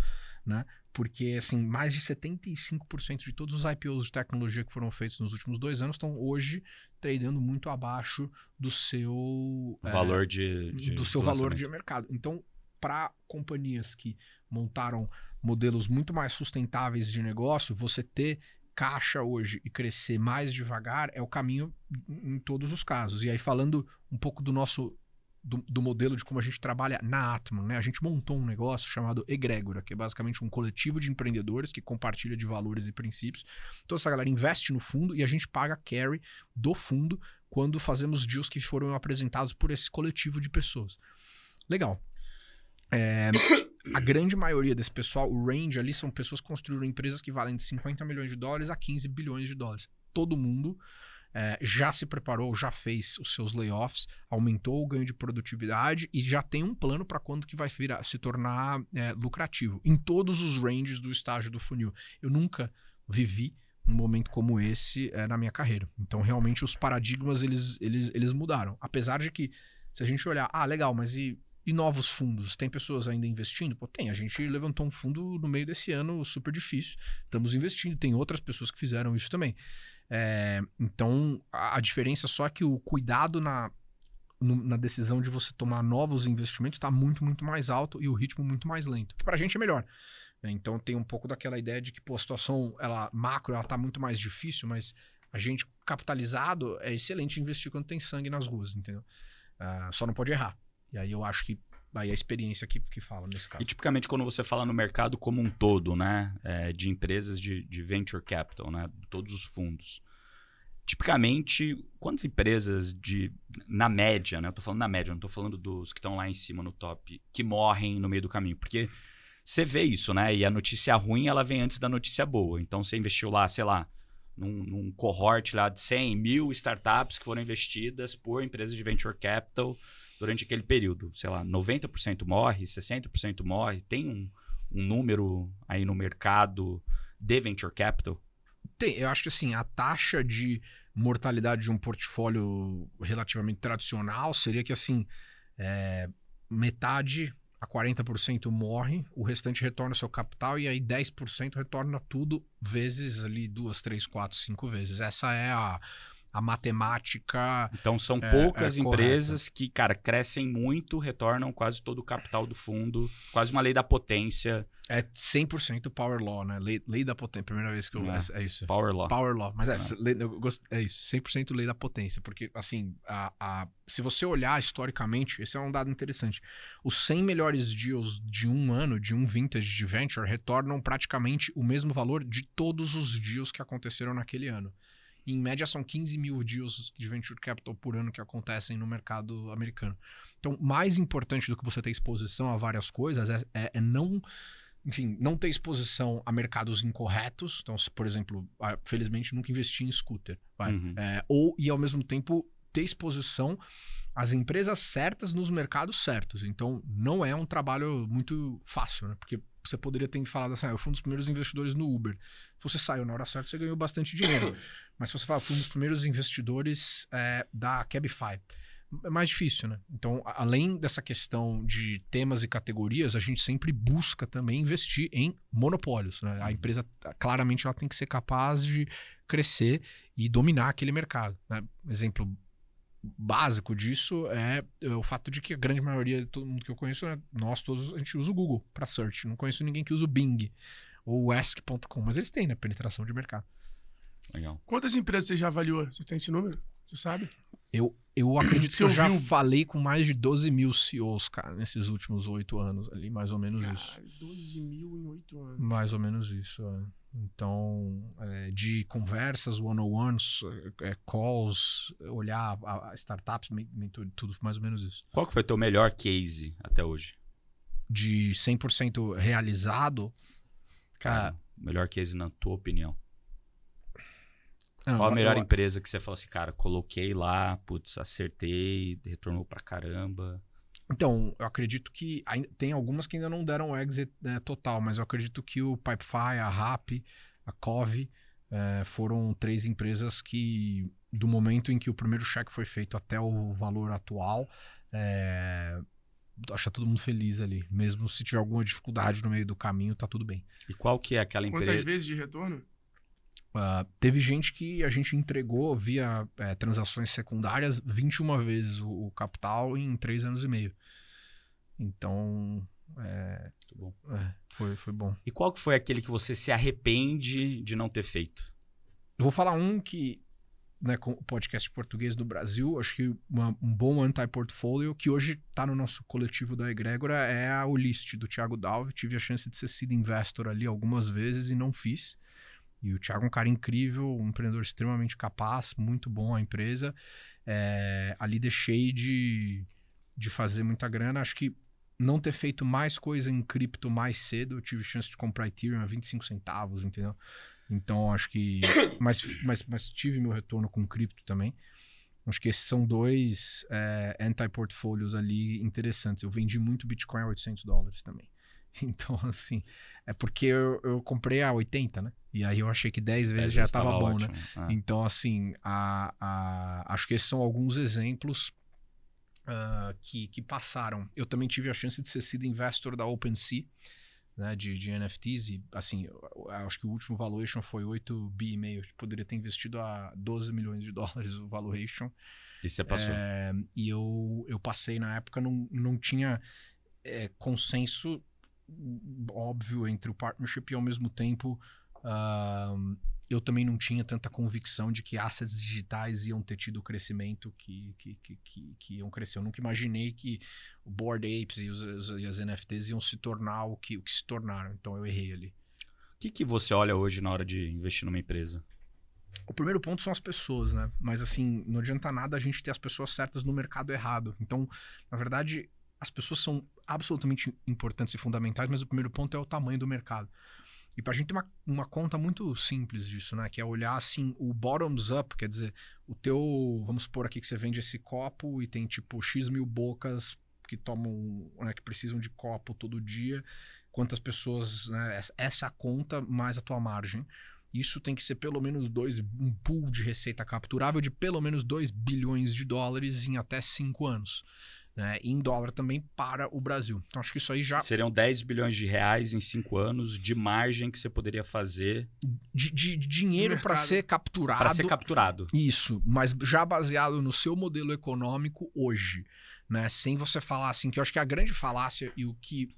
né? Porque, assim, mais de 75% de todos os IPOs de tecnologia que foram feitos nos últimos dois anos estão hoje tradando muito abaixo do seu... Valor é, de, de, Do seu valor de mercado. Então, para companhias que montaram modelos muito mais sustentáveis de negócio, você ter caixa hoje e crescer mais devagar é o caminho em todos os casos. E aí, falando um pouco do nosso. Do, do modelo de como a gente trabalha na Atman, né? A gente montou um negócio chamado Egrégora, que é basicamente um coletivo de empreendedores que compartilha de valores e princípios. Então, essa galera investe no fundo e a gente paga carry do fundo quando fazemos deals que foram apresentados por esse coletivo de pessoas. Legal. É, a grande maioria desse pessoal, o range ali, são pessoas que construíram empresas que valem de 50 milhões de dólares a 15 bilhões de dólares. Todo mundo é, já se preparou, já fez os seus layoffs, aumentou o ganho de produtividade e já tem um plano para quando que vai virar, se tornar é, lucrativo. Em todos os ranges do estágio do funil. Eu nunca vivi um momento como esse é, na minha carreira. Então, realmente, os paradigmas, eles, eles, eles mudaram. Apesar de que, se a gente olhar, ah, legal, mas e e novos fundos? Tem pessoas ainda investindo? Pô, tem. A gente levantou um fundo no meio desse ano super difícil. Estamos investindo. Tem outras pessoas que fizeram isso também. É, então, a, a, diferença só é que o cuidado na, no, na decisão de você tomar novos investimentos está muito, muito mais alto e o ritmo muito mais lento. Que para a gente é melhor. Né? Então, tem um pouco daquela ideia de que pô, a situação ela, macro está muito mais difícil, mas a gente capitalizado é excelente investir quando tem sangue nas ruas, entendeu? Uh, só não pode errar. E aí eu acho que aí a experiência que, que fala nesse caso. E tipicamente quando você fala no mercado como um todo, né? É, de empresas de, de venture capital, né? Todos os fundos. Tipicamente, quantas empresas de. Na média, né? Eu tô falando na média, não tô falando dos que estão lá em cima no top, que morrem no meio do caminho. Porque você vê isso, né? E a notícia ruim, ela vem antes da notícia boa. Então você investiu lá, sei lá, num, num cohort lá de 100 mil startups que foram investidas por empresas de venture capital durante aquele período, sei lá, 90% morre, 60% morre, tem um, um número aí no mercado de venture capital? Tem, eu acho que assim, a taxa de mortalidade de um portfólio relativamente tradicional seria que assim, é, metade a 40% morre, o restante retorna seu capital e aí 10% retorna tudo vezes ali duas, três, quatro, cinco vezes. Essa é a, a matemática. Então são é, poucas é empresas que, cara, crescem muito, retornam quase todo o capital do fundo, quase uma lei da potência. É 100% Power Law, né? Lei, lei da potência. Primeira vez que eu. É. É, isso. Power Law. Power Law. Mas é, É. lei- gosto- é isso. 100% lei da potência. Porque, assim, a, a- se você olhar historicamente, esse é um dado interessante. Os 100 melhores deals de um ano, de um vintage de venture, retornam praticamente o mesmo valor de todos os deals que aconteceram naquele ano. Em média, são 15 mil deals de venture capital por ano que acontecem no mercado americano. Então, mais importante do que você ter exposição a várias coisas é, é- é não enfim, não ter exposição a mercados incorretos. Então, se, por exemplo, ah, felizmente nunca investi em scooter. Uhum. É, ou, e ao mesmo tempo, ter exposição às empresas certas nos mercados certos. Então, não é um trabalho muito fácil, né? Porque você poderia ter falado assim, ah, eu fui um dos primeiros investidores no Uber. Se você saiu na hora certa, você ganhou bastante dinheiro. Mas se você fala, fui um dos primeiros investidores é, da Cabify. É mais difícil, né? Então, além dessa questão de temas e categorias, a gente sempre busca também investir em monopólios. Né? A empresa, claramente, ela tem que ser capaz de crescer e dominar aquele mercado. Né? Exemplo básico disso é, é o fato de que a grande maioria de todo mundo que eu conheço, né, nós todos, a gente usa o Google para search. Não conheço ninguém que usa o Bing ou o Ask.com, mas eles têm, né? Penetração de mercado. Legal. Quantas empresas você já avaliou? Você tem esse número? Você sabe? Eu, eu acredito que eu já ouviu? falei com mais de 12 mil CEOs, cara, nesses últimos oito anos ali, mais ou menos isso. Cara, 12 mil em 8 anos. Mais ou menos isso. é. Então, é, de conversas, one-on-ones, é, calls, olhar a, a startups, men- mentor, tudo mais ou menos isso. Qual que foi o teu melhor case até hoje? De 100% realizado, Cara, Ah. o melhor case na tua opinião. Não, Qual a melhor eu- empresa que você falou assim, cara, coloquei lá, putz, acertei, retornou pra caramba. Então, eu acredito que ainda, tem algumas que ainda não deram exit né, total, mas eu acredito que o Pipefy, a RAP, a Cove eh, foram três empresas que, do momento em que o primeiro cheque foi feito até o valor atual, eh, acha todo mundo feliz ali. Mesmo se tiver alguma dificuldade no meio do caminho, tá tudo bem. E qual que é aquela Quantas empresa? vezes de retorno? Ah, teve gente que a gente entregou via eh, transações secundárias 21 vezes o, o capital em três anos e meio. Então, é, Muito bom. é, foi, foi bom. E qual que foi aquele que você se arrepende de não ter feito? Eu vou falar um que, né, com o podcast português do Brasil, acho que uma- um bom anti-portfolio, que hoje está no nosso coletivo da Egrégora, é a Olist, do Thiago Dalve. Tive a chance de ser sido investor ali algumas vezes e não fiz. E o Thiago é um cara incrível, um empreendedor extremamente capaz, muito bom a empresa. É, ali deixei de, de fazer muita grana. Acho que não ter feito mais coisa em cripto mais cedo, eu tive chance de comprar Ethereum a 25 centavos, entendeu? Então acho que. Mas, mas, mas tive meu retorno com cripto também. Acho que esses são dois é, anti-portfólios ali interessantes. Eu vendi muito Bitcoin a 800 dólares também. Então, assim, é porque eu, eu comprei a 80, né? E aí eu achei que 10 vezes já estava tava bom, né? ótimo. Ah. Então, assim, a, a- acho que esses são alguns exemplos ah, que, que passaram. Eu também tive a chance de ser sido investor da OpenSea, né, de, de NFTs, e assim, acho que o último valuation foi 8 bi e meio. Eu poderia ter investido a 12 milhões de dólares o valuation. E você passou. É, e eu, eu passei na época, não, não tinha é, consenso óbvio entre o partnership e ao mesmo tempo ah, eu também não tinha tanta convicção de que assets digitais iam ter tido o crescimento que, que, que, que, que iam crescer. Eu nunca imaginei que o Board Apes e, os, os- e as NFTs iam se tornar o que, o que se tornaram. Então eu errei ali. O que, que você olha hoje na hora de investir numa empresa? O primeiro ponto são as pessoas, né? Mas assim, não adianta nada a gente ter as pessoas certas no mercado errado. Então, na verdade, as pessoas são absolutamente importantes e fundamentais, mas o primeiro ponto é o tamanho do mercado. E pra gente ter uma, uma conta muito simples disso, né? Que é olhar assim o bottoms up, quer dizer, o teu. Vamos supor aqui que você vende esse copo e tem tipo X mil bocas que tomam, né, que precisam de copo todo dia. Quantas pessoas, né? essa- Essa conta mais a tua margem. Isso tem que ser pelo menos dois, um pool de receita capturável de pelo menos 2 bilhões de dólares em até 5 anos. Né? Em dólar também para o Brasil. Então acho que isso aí já Seriam 10 bilhões de reais em cinco anos de margem que você poderia fazer de, de- de dinheiro para ser capturado. para ser capturado. Isso, mas já baseado no seu modelo econômico hoje, né? Sem você falar assim, que eu acho que a grande falácia e o que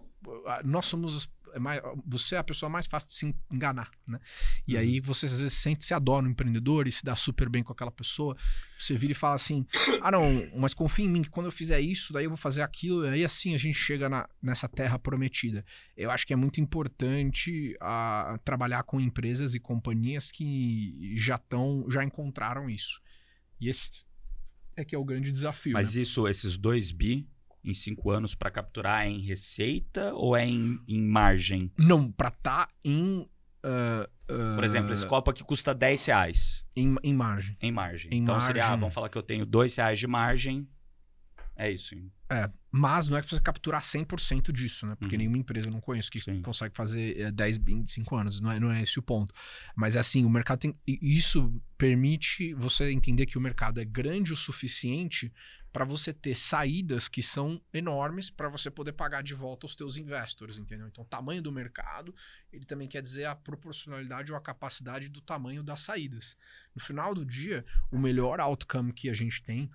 ah, nós somos os- é mais- você é a pessoa mais fácil de se enganar, né? E Uhum. aí você às vezes sente se adora no empreendedor e se dá super bem com aquela pessoa. Você vira e fala assim: "Ah, não, mas confia em mim que quando eu fizer isso, daí eu vou fazer aquilo, e aí assim a gente chega na- nessa terra prometida". Eu acho que é muito importante a trabalhar com empresas e companhias que já estão, já encontraram isso. E esse é que é o grande desafio. Mas né? isso, esses 2 bi em cinco anos para capturar é em receita ou é em, em margem? Não, pra estar em, ah, ah, Por exemplo, esse copo aqui custa 10 reais em, em margem. em margem. Em então seria, ah, margem. vamos falar que eu tenho 2 reais de margem. É isso. hein? Mas não é que você capturar 100% disso, né? Porque Uhum. nenhuma empresa eu não conheço que Sim. consegue fazer eh, 10 bi em 5 anos. Não é, não é esse o ponto. Mas assim, o mercado tem. Isso permite você entender que o mercado é grande o suficiente para você ter saídas que são enormes para você poder pagar de volta os teus investors, entendeu? Então, o tamanho do mercado, ele também quer dizer a proporcionalidade ou a capacidade do tamanho das saídas. No final do dia, o melhor outcome que a gente tem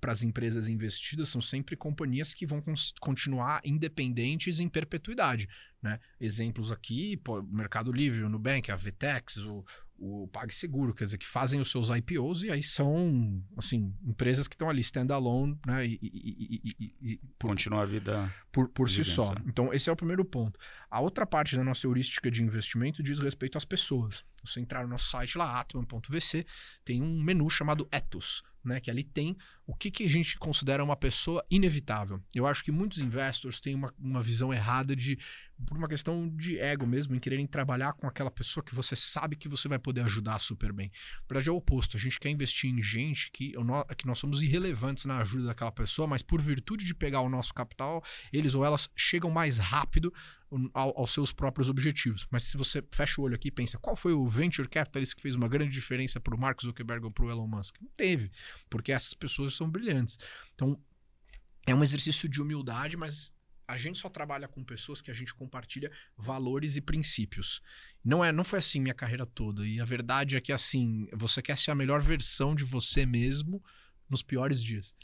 para as empresas investidas são sempre companhias que vão continuar independentes em perpetuidade. Né? Exemplos aqui, pô, Mercado Livre, o Nubank, a Vtex, o, o PagSeguro, quer dizer, que fazem os seus IPOs e aí são, assim, empresas que estão ali standalone, né? E, e- e- e- por, Continua a vida. por, por si só. Então, esse é o primeiro ponto. A outra parte da nossa heurística de investimento diz respeito às pessoas. Você entrar no nosso site lá, atman.vc, tem um menu chamado Ethos, né? Que ali tem o que, que a gente considera uma pessoa inevitável. Eu acho que muitos investors têm uma, uma visão errada de, por uma questão de ego mesmo, em quererem trabalhar com aquela pessoa que você sabe que você vai poder ajudar super bem. Na verdade, é o oposto. A gente quer investir em gente que, que nós somos irrelevantes na ajuda daquela pessoa, mas por virtude de pegar o nosso capital, eles ou elas chegam mais rápido ao- aos seus próprios objetivos. Mas se você fecha o olho aqui e pensa, qual foi o venture capitalist que fez uma grande diferença para o Mark Zuckerberg ou para o Elon Musk? Não teve, porque essas pessoas são brilhantes. Então, é um exercício de humildade, mas a gente só trabalha com pessoas que a gente compartilha valores e princípios. Não é, não foi assim minha carreira toda. E a verdade é que assim, você quer ser a melhor versão de você mesmo nos piores dias.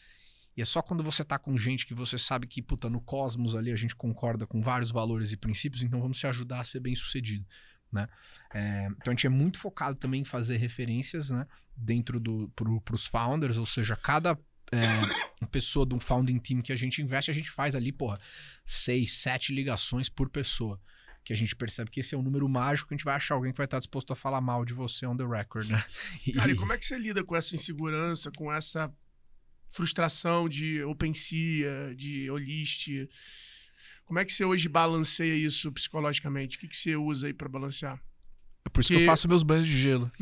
E é só quando você tá com gente que você sabe que, puta, no cosmos ali a gente concorda com vários valores e princípios, então vamos se ajudar a ser bem sucedido, né? É, então a gente é muito focado também em fazer referências, né? Dentro do, founders, ou seja, cada é, pessoa de um founding team que a gente investe, a gente faz ali, porra, seis, sete ligações por pessoa. Que a gente percebe que esse é um número mágico a gente vai achar alguém que vai estar disposto a falar mal de você on the record, né? Cara, e como é que você lida com essa insegurança, com essa frustração de OpenSea, de Olist? Como é que você hoje balanceia isso psicologicamente? O que, que você usa aí pra balancear? É por isso que Que- eu faço meus banhos de gelo.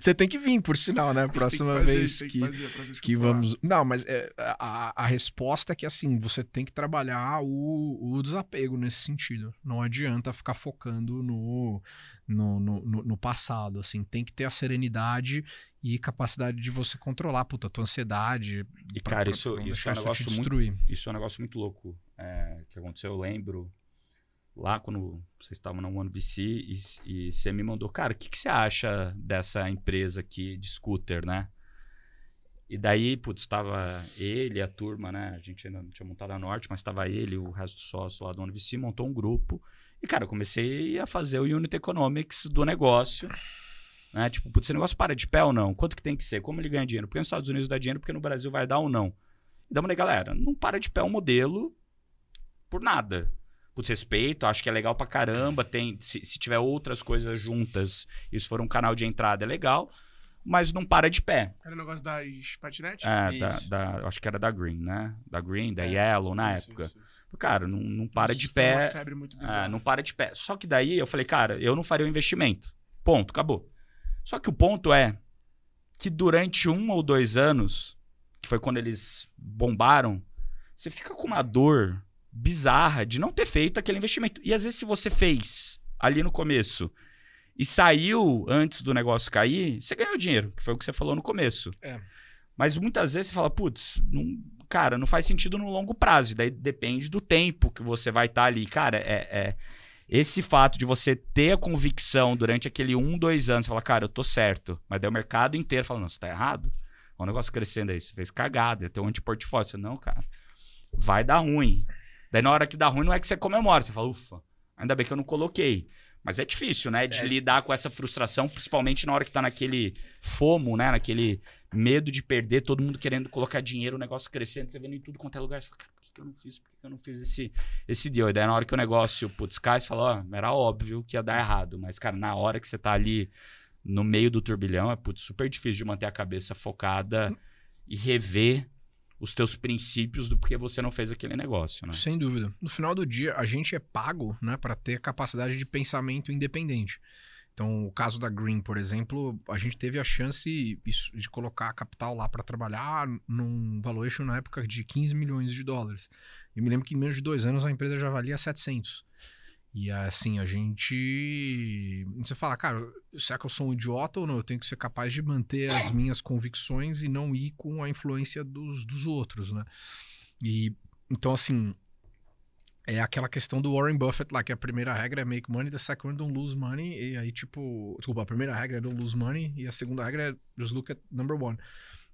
Você tem que vir, por sinal, né? Tem que Próxima fazer vez isso, tem que, fazer, que vamos. Não, mas é, a, a resposta é que assim, você tem que trabalhar o, o desapego nesse sentido. Não adianta ficar focando no, no, no, no- no passado. Assim, tem que ter a serenidade e capacidade de você controlar puta, a tua ansiedade. E, pra- cara, pra- isso, pra isso é um negócio muito destruir. Isso é um negócio muito louco é, que aconteceu. Eu lembro lá quando vocês estavam na OneBC e, e você me mandou, cara, o que, que você acha dessa empresa aqui de scooter, né? E daí, putz, estava ele, a turma, né? A gente ainda não tinha montado a Norte, mas estava ele, o resto do sócio lá do OneBC, montou um grupo. E, cara, eu comecei a fazer o Unit Economics do negócio. Né? Tipo, putz, esse negócio para de pé ou não? Quanto que tem que ser? Como ele ganha dinheiro? Porque nos Estados Unidos dá dinheiro, porque no Brasil vai dar ou não? Então, né, galera, não para de pé um modelo por nada. Putz, respeito, acho que é legal pra caramba. Tem, se, se tiver outras coisas juntas, isso for um canal de entrada, é legal. Mas não para de pé. Era o negócio das patinetes? É, da, da- acho que era da Green, né? Da Green, da É, Yellow na Isso, época. isso. Cara, não, não para Isso de foi uma pé. febre muito bizarra. não para de pé. Só que daí eu falei, cara, eu não faria o investimento. Ponto, acabou. Só que o ponto é que durante um ou dois anos, que foi quando eles bombaram, você fica com uma dor bizarra de não ter feito aquele investimento. E às vezes, se você fez ali no começo e saiu antes do negócio cair, você ganhou dinheiro, que foi o que você falou no começo. É. Mas muitas vezes você fala, putz, não, cara, não faz sentido no longo prazo. E daí depende do tempo que você vai estar ali. Cara, é, é- esse fato de você ter a convicção durante aquele um, dois anos, você fala, cara, eu tô certo. Mas daí o mercado inteiro fala, não, você tá errado. Olha o negócio crescendo aí, você fez cagada, ia ter um antiportfólio. Você, não, cara, vai dar ruim. Daí na hora que dá ruim, não é que você comemora, você fala, ufa, ainda bem que eu não coloquei. Mas é difícil, né? De É. lidar com essa frustração, principalmente na hora que tá naquele fomo, né? Naquele medo de perder, todo mundo querendo colocar dinheiro, o negócio crescendo, você vendo em tudo quanto é lugar. Você fala, cara, por que, que eu não fiz? Por que, que eu não fiz esse, esse deal? E daí na hora que o negócio, putz, cai, você fala, ó, era óbvio que ia dar errado. Mas, cara, na hora que você tá ali no meio do turbilhão, é putz, super difícil de manter a cabeça focada e rever os teus princípios do porquê você não fez aquele negócio, né? Sem dúvida. No final do dia, a gente é pago né, para ter capacidade de pensamento independente. Então, o caso da Green, por exemplo, a gente teve a chance de colocar capital lá para trabalhar num valuation na época de 15 milhões de dólares. E me lembro que em menos de dois anos a empresa já valia 700. E assim, a gente. Você fala, cara, será que eu sou um idiota ou não? Eu tenho que ser capaz de manter as minhas convicções e não ir com a influência dos, dos outros, né? E então, assim, é aquela questão do Warren Buffett lá, que a primeira regra é make money, the second don't lose money, e aí, tipo, desculpa, a primeira regra é don't lose money, e a segunda regra é just look at number one.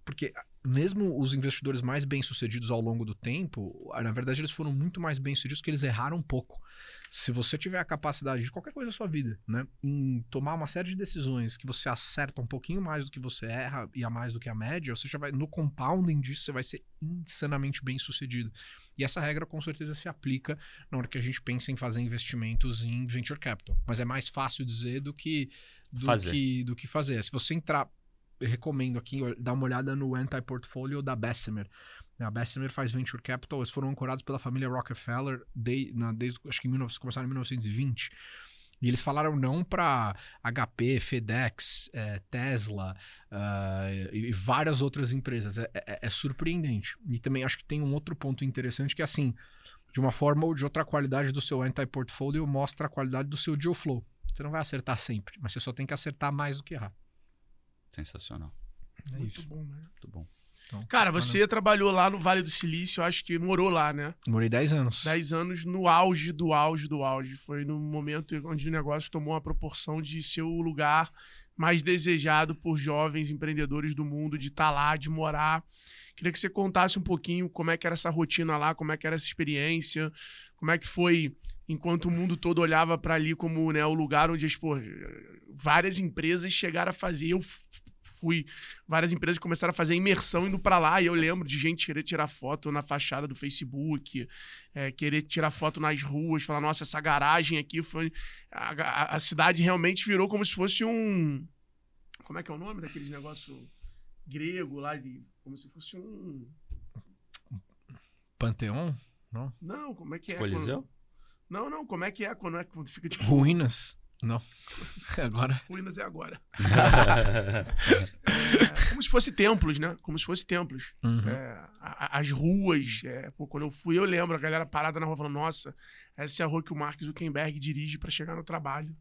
Porque mesmo os investidores mais bem-sucedidos ao longo do tempo, na verdade, eles foram muito mais bem-sucedidos porque eles erraram pouco. Se você tiver a capacidade de qualquer coisa da sua vida, né, em tomar uma série de decisões que você acerta um pouquinho mais do que você erra e a mais do que a média, você já vai, no compounding disso, você vai ser insanamente bem-sucedido. E essa regra com certeza se aplica na hora que a gente pensa em fazer investimentos em venture capital. Mas é mais fácil dizer do que do Fazer. que do que fazer. Se você entrar, eu recomendo aqui dar uma olhada no anti-portfolio da Bessemer. A Bessemer faz venture capital, eles foram ancorados pela família Rockefeller de, na, desde acho que em 19, começaram em 1920. E eles falaram não para HP, FedEx, eh, Tesla e e várias outras empresas. É, é- é surpreendente. E também acho que tem um outro ponto interessante que é assim, de uma forma ou de outra, a qualidade do seu anti-portfolio mostra a qualidade do seu deal flow. Você não vai acertar sempre, mas você só tem que acertar mais do que errar. Sensacional. É Muito isso. bom, né? Muito bom. Então, Cara, você trabalhou lá no Vale do Silício, acho que morou lá, né? Morei 10 anos. 10 anos no auge do auge do auge. Foi no momento onde o negócio tomou uma proporção de ser o lugar mais desejado por jovens empreendedores do mundo, de estar lá, de morar. Queria que você contasse um pouquinho como é que era essa rotina lá, como é que era essa experiência, como é que foi enquanto o mundo todo olhava para ali como né, o lugar onde as, pô, várias empresas chegaram a fazer. Eu fui, várias empresas começaram a fazer imersão indo para lá, e eu lembro de gente querer tirar foto na fachada do Facebook, é, querer tirar foto nas ruas, falar, nossa, essa garagem aqui foi. A, a- a cidade realmente virou como se fosse um. Como é que é o nome daqueles negócio grego lá de. Como se fosse um. Panteão? Não, como é que é? Coliseu? quando- Não, não, como é que é quando, é, quando fica tipo. Ruínas? Não. Agora. Ruínas é agora. É, como se fosse templos, né? Como se fosse templos. Uhum. É, a- as ruas, é, pô, quando eu fui, eu lembro a galera parada na rua falando: Nossa, essa é a rua que o Mark Zuckerberg dirige pra chegar no trabalho.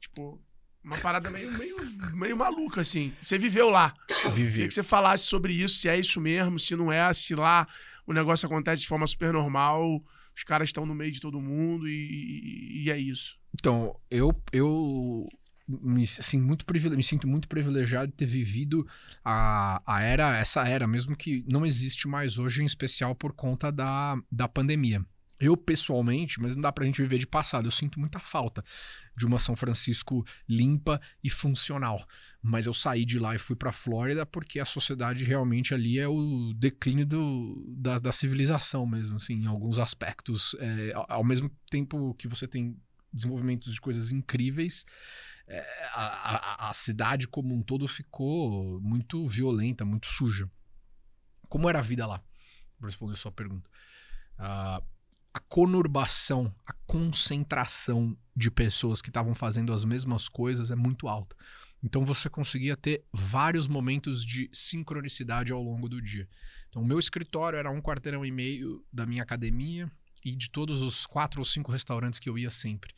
Tipo, uma parada meio, meio, meio maluca, assim. Você viveu lá. Queria Vivi. que você falasse sobre isso, se é isso mesmo, se não é, se lá o negócio acontece de forma super normal, os caras estão no meio de todo mundo e, e- e é isso. Então, eu, eu me, assim, muito me sinto muito privilegiado de ter vivido a, a era, essa era, mesmo que não existe mais hoje, em especial por conta da, da pandemia. Eu, pessoalmente, mas não dá pra gente viver de passado, eu sinto muita falta de uma São Francisco limpa e funcional. Mas eu saí de lá e fui pra Flórida porque a sociedade realmente ali é o declínio do, da, da civilização mesmo, assim, em alguns aspectos. É, ao mesmo tempo que você tem desenvolvimentos de coisas incríveis, é, a, a- a cidade como um todo ficou muito violenta, muito suja. Como era a vida lá? Vou responder a sua pergunta. Ah, a conurbação, a concentração de pessoas que estavam fazendo as mesmas coisas é muito alta. Então você conseguia ter vários momentos de sincronicidade ao longo do dia. Então, o meu escritório era um quarteirão e meio da minha academia e de todos os quatro ou cinco restaurantes que eu ia sempre.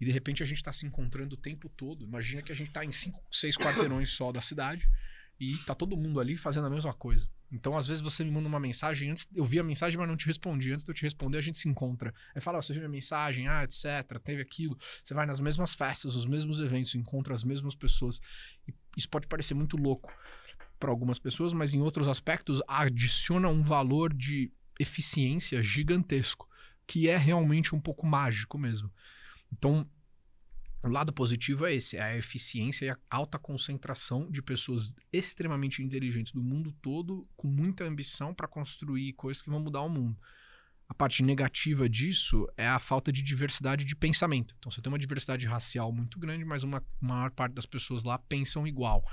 E de repente a gente está se encontrando o tempo todo. Imagina que a gente está em cinco, seis quarteirões só da cidade e tá todo mundo ali fazendo a mesma coisa. Então, às vezes, você me manda uma mensagem, antes eu vi a mensagem, mas não te respondi. Antes de eu te responder, a gente se encontra. Aí fala, oh, você viu a mensagem, ah, etc., teve aquilo. Você vai nas mesmas festas, os mesmos eventos, encontra as mesmas pessoas. E isso pode parecer muito louco para algumas pessoas, mas em outros aspectos adiciona um valor de eficiência gigantesco, que é realmente um pouco mágico mesmo. Então, o lado positivo é esse, é a eficiência e a alta concentração de pessoas extremamente inteligentes do mundo todo, com muita ambição para construir coisas que vão mudar o mundo. A parte negativa disso é a falta de diversidade de pensamento. Então você tem uma diversidade racial muito grande, mas uma maior parte das pessoas lá pensam igual.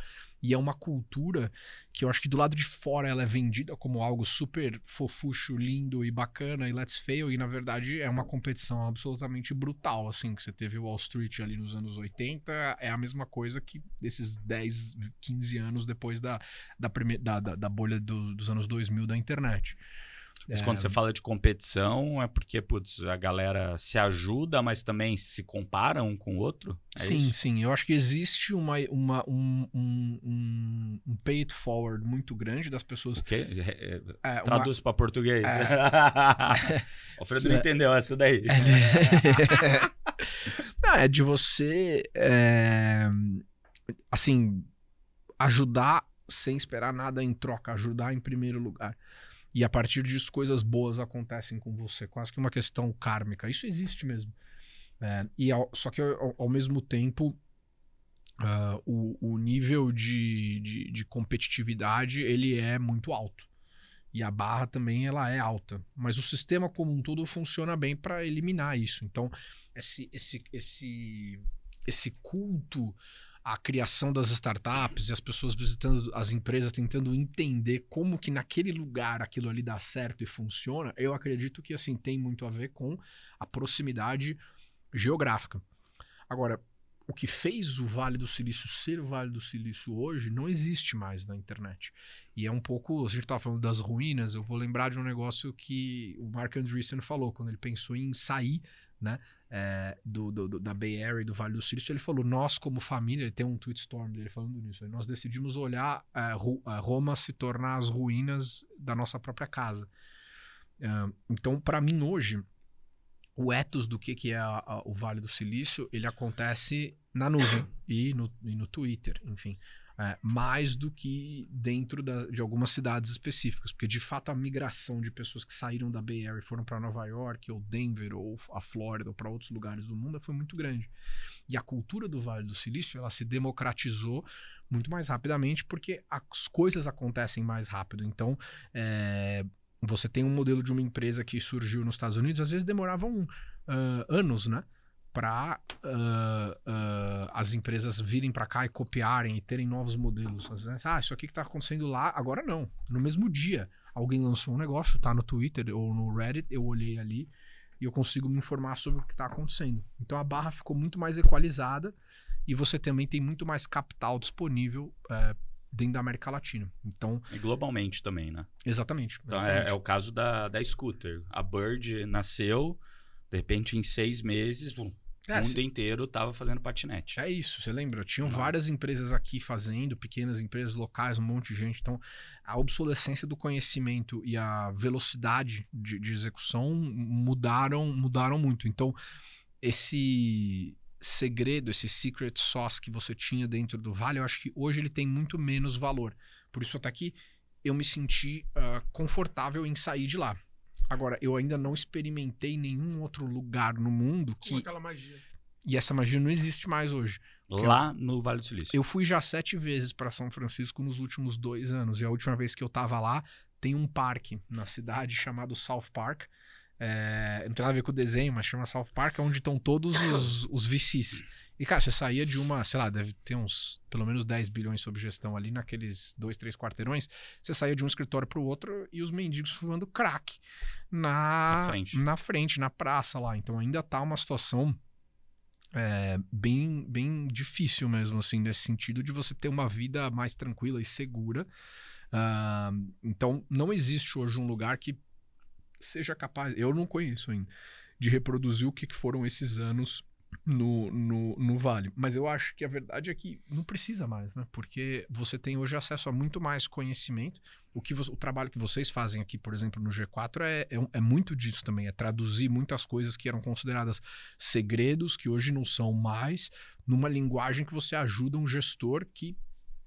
E é uma cultura que eu acho que do lado de fora ela é vendida como algo super fofucho, lindo e bacana e let's fail, e na verdade é uma competição absolutamente brutal, assim, que você teve Wall Street ali nos anos 80, é a mesma coisa que esses 10, 15 anos depois da, da, primeira, da, da, da bolha do, dos anos 2000 da internet. Mas é... quando você fala de competição, é porque putz, a galera se ajuda, mas também se compara um com o outro? É sim, isso? sim. Eu acho que existe uma, uma, um, um, um, um pay it forward muito grande das pessoas. É, é, Traduz uma... para português. É... o Alfredo não entendeu essa daí. não, é de você. É... Assim, ajudar sem esperar nada em troca, ajudar em primeiro lugar. E a partir disso, coisas boas acontecem com você, quase que uma questão kármica. Isso existe mesmo. É, e ao, só que ao, ao mesmo tempo, uh, o, o, nível de, de, de, competitividade ele é muito alto. E a barra também ela é alta. Mas o sistema como um todo funciona bem para eliminar isso. Então, esse, esse, esse, esse culto a criação das startups e as pessoas visitando as empresas, tentando entender como que naquele lugar aquilo ali dá certo e funciona, eu acredito que assim tem muito a ver com a proximidade geográfica. Agora, o que fez o Vale do Silício ser o Vale do Silício hoje não existe mais na internet. E é um pouco, a gente estava falando das ruínas, eu vou lembrar de um negócio que o Mark Andreessen falou quando ele pensou em sair né, é, do, do, da Bay Area do Vale do Silício, ele falou: nós, como família, ele tem um tweet storm dele falando nisso, nós decidimos olhar é, Roma se tornar as ruínas da nossa própria casa. É, então, para mim, hoje, o ethos do que, que é a, a, o Vale do Silício, ele acontece na nuvem e no, e no Twitter, enfim é, mais do que dentro da, de algumas cidades específicas, porque de fato a migração de pessoas que saíram da Bay Area e foram para Nova York, ou Denver, ou a Flórida, ou para outros lugares do mundo foi muito grande. E a cultura do Vale do Silício ela se democratizou muito mais rapidamente porque as coisas acontecem mais rápido. Então, é, você tem um modelo de uma empresa que surgiu nos Estados Unidos, às vezes demoravam uh, anos, né? Para uh, uh, as empresas virem para cá e copiarem e terem novos modelos. Ah, isso aqui que está acontecendo lá, agora não. No mesmo dia, alguém lançou um negócio, tá no Twitter ou no Reddit, eu olhei ali e eu consigo me informar sobre o que está acontecendo. Então a barra ficou muito mais equalizada e você também tem muito mais capital disponível uh, dentro da América Latina. Então, e globalmente também, né? Exatamente. Então exatamente. É, é, o caso da, da Scooter. A Bird nasceu, de repente em seis meses, bom, é, o mundo inteiro estava fazendo patinete. É isso, você lembra? Tinham Não. várias empresas aqui fazendo, pequenas empresas locais, um monte de gente. Então, a obsolescência do conhecimento e a velocidade de, de execução mudaram, mudaram muito. Então, esse segredo, esse secret sauce que você tinha dentro do Vale, eu acho que hoje ele tem muito menos valor. Por isso, até que eu me senti uh, confortável em sair de lá. Agora, eu ainda não experimentei nenhum outro lugar no mundo que. Como aquela magia. E essa magia não existe mais hoje. Lá eu... no Vale do Silício. Eu fui já sete vezes para São Francisco nos últimos dois anos. E a última vez que eu tava lá, tem um parque na cidade chamado South Park. É, não tem nada a ver com o desenho, mas chama South Park, onde estão todos os, os VCs. E, cara, você saía de uma, sei lá, deve ter uns pelo menos 10 bilhões sob gestão ali naqueles dois, três quarteirões. Você saía de um escritório para o outro e os mendigos fumando crack na, Na frente. na frente, na praça lá. Então ainda tá uma situação é, bem, bem difícil mesmo, assim, nesse sentido de você ter uma vida mais tranquila e segura. Ah, então não existe hoje um lugar que seja capaz, eu não conheço ainda, de reproduzir o que foram esses anos no, no, no Vale. Mas eu acho que a verdade é que não precisa mais, né? Porque você tem hoje acesso a muito mais conhecimento. O, que o trabalho que vocês fazem aqui, por exemplo, no G4 é, é, é muito disso também. É traduzir muitas coisas que eram consideradas segredos, que hoje não são mais, numa linguagem que você ajuda um gestor que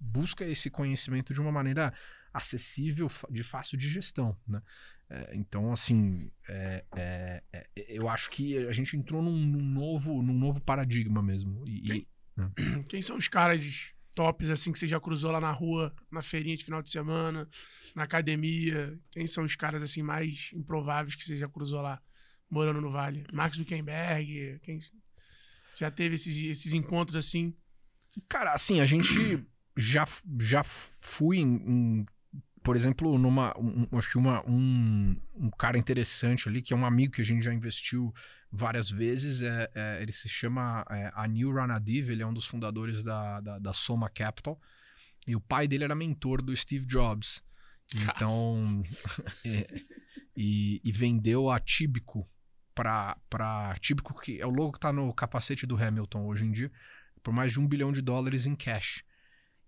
busca esse conhecimento de uma maneira acessível, de fácil digestão, né? É, então, assim, é, é, é, eu acho que a gente entrou num, num novo, num novo paradigma mesmo. E, e- Quem são os caras tops, assim, que você já cruzou lá na rua, na feirinha de final de semana, na academia? Quem são os caras, assim, mais improváveis que você já cruzou lá, morando no Vale? Mark Zuckerberg, quem... Já teve esses, esses encontros, assim? cara, assim, a gente já, já fui em, em, por exemplo, numa. Um, acho que uma, um, um cara interessante ali, que é um amigo que a gente já investiu várias vezes. É, é, ele se chama é, Anil Ranadiv, ele é um dos fundadores da, da, da Soma Capital. E o pai dele era mentor do Steve Jobs. Então. é, e, e vendeu a Tíbico para Tíbico, que é o logo que tá no capacete do Hamilton hoje em dia, por mais de um bilhão de dólares em cash.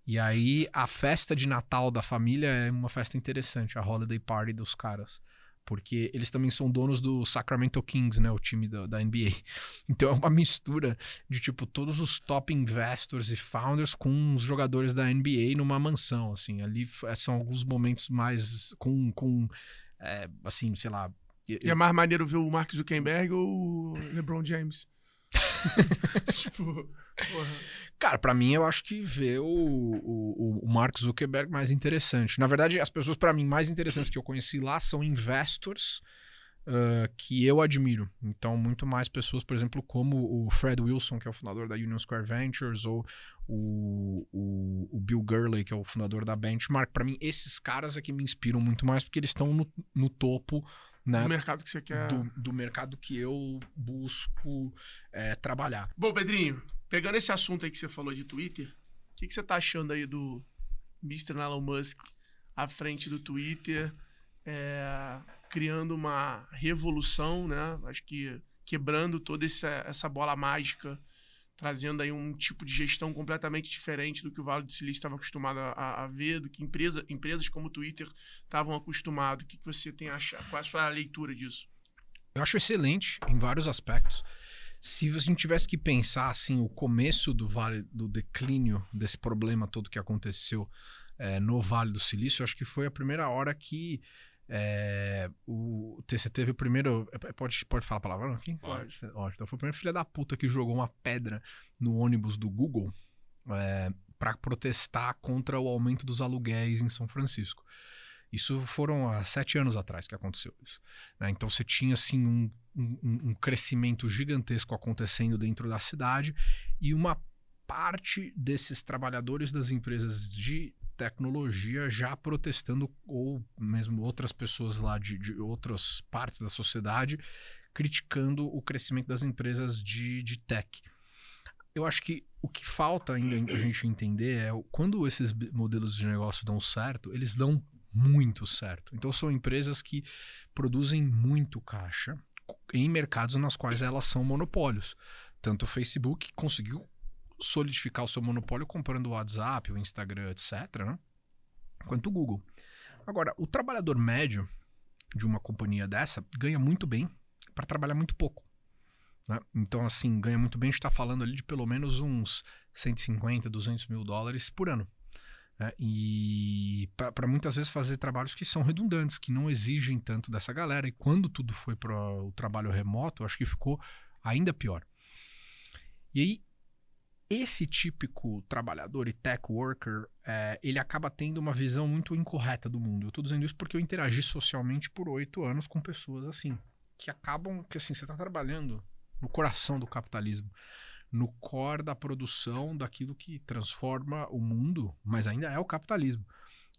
E aí a festa de Natal da família é uma festa interessante, a holiday party dos caras. Porque eles também são donos do Sacramento Kings, né? O time da, da NBA. Então é uma mistura de, tipo, todos os top investors e founders com os jogadores da NBA numa mansão, assim. Ali f- são alguns momentos mais com, com é, assim, sei lá... eu- E é mais maneiro ver o Mark Zuckerberg ou o LeBron James? tipo. Cara, pra mim eu acho que ver o, o, o Mark Zuckerberg mais interessante. Na verdade, as pessoas pra mim mais interessantes que eu conheci lá são investors ah, que eu admiro. Então, muito mais pessoas, por exemplo, como o Fred Wilson, que é o fundador da Union Square Ventures, ou o, o, o Bill Gurley, que é o fundador da Benchmark. Pra mim, esses caras é que me inspiram muito mais porque eles estão no, no topo né, No mercado que você quer. do, do mercado que eu busco eh, trabalhar. Bom, Pedrinho, pegando esse assunto aí que você falou de Twitter, o que, que você tá achando aí do Mr. Elon Musk à frente do Twitter, é, criando uma revolução, né? Acho que quebrando toda essa, essa bola mágica, trazendo aí um tipo de gestão completamente diferente do que o Vale do Silício estava acostumado a, a- ver, do que empresa, empresas como o Twitter estavam acostumados. O que, que você tem a achar? Qual é a sua leitura disso? Eu acho excelente em vários aspectos. Se a gente tivesse que pensar assim, o começo do vale do declínio desse problema todo que aconteceu eh, no Vale do Silício, acho que foi a primeira hora que eh, o você teve o primeiro. eh, Pode, pode falar a palavra aqui? Pode. Ótimo. Então foi o primeiro filho da puta que jogou uma pedra no ônibus do Google para protestar contra o aumento dos aluguéis em São Francisco. Isso foram há sete anos atrás que aconteceu isso. né? Então você tinha assim um, um- um crescimento gigantesco acontecendo dentro da cidade e uma parte desses trabalhadores das empresas de tecnologia já protestando ou mesmo outras pessoas lá de, de outras partes da sociedade criticando o crescimento das empresas de, de tech. Eu acho que o que falta ainda a gente entender é quando esses modelos de negócio dão certo, eles dão muito certo. Então são empresas que produzem muito caixa em mercados nas quais elas são monopólios. Tanto o Facebook conseguiu solidificar o seu monopólio comprando o WhatsApp, o Instagram, etc., né? quanto o Google. Agora, o trabalhador médio de uma companhia dessa ganha muito bem para trabalhar muito pouco. né? Então, assim, ganha muito bem, a gente está falando ali de pelo menos uns 150, 200 mil dólares por ano. Né? E para muitas vezes fazer trabalhos que são redundantes, que não exigem tanto dessa galera. E quando tudo foi para o trabalho remoto, acho que ficou ainda pior. E aí, esse típico trabalhador e tech worker, é, ele acaba tendo uma visão muito incorreta do mundo. Eu estou dizendo isso porque eu interagi socialmente por oito anos com pessoas assim, que acabam, que assim, você está trabalhando no coração do capitalismo. No core da produção daquilo que transforma o mundo, mas ainda é o capitalismo.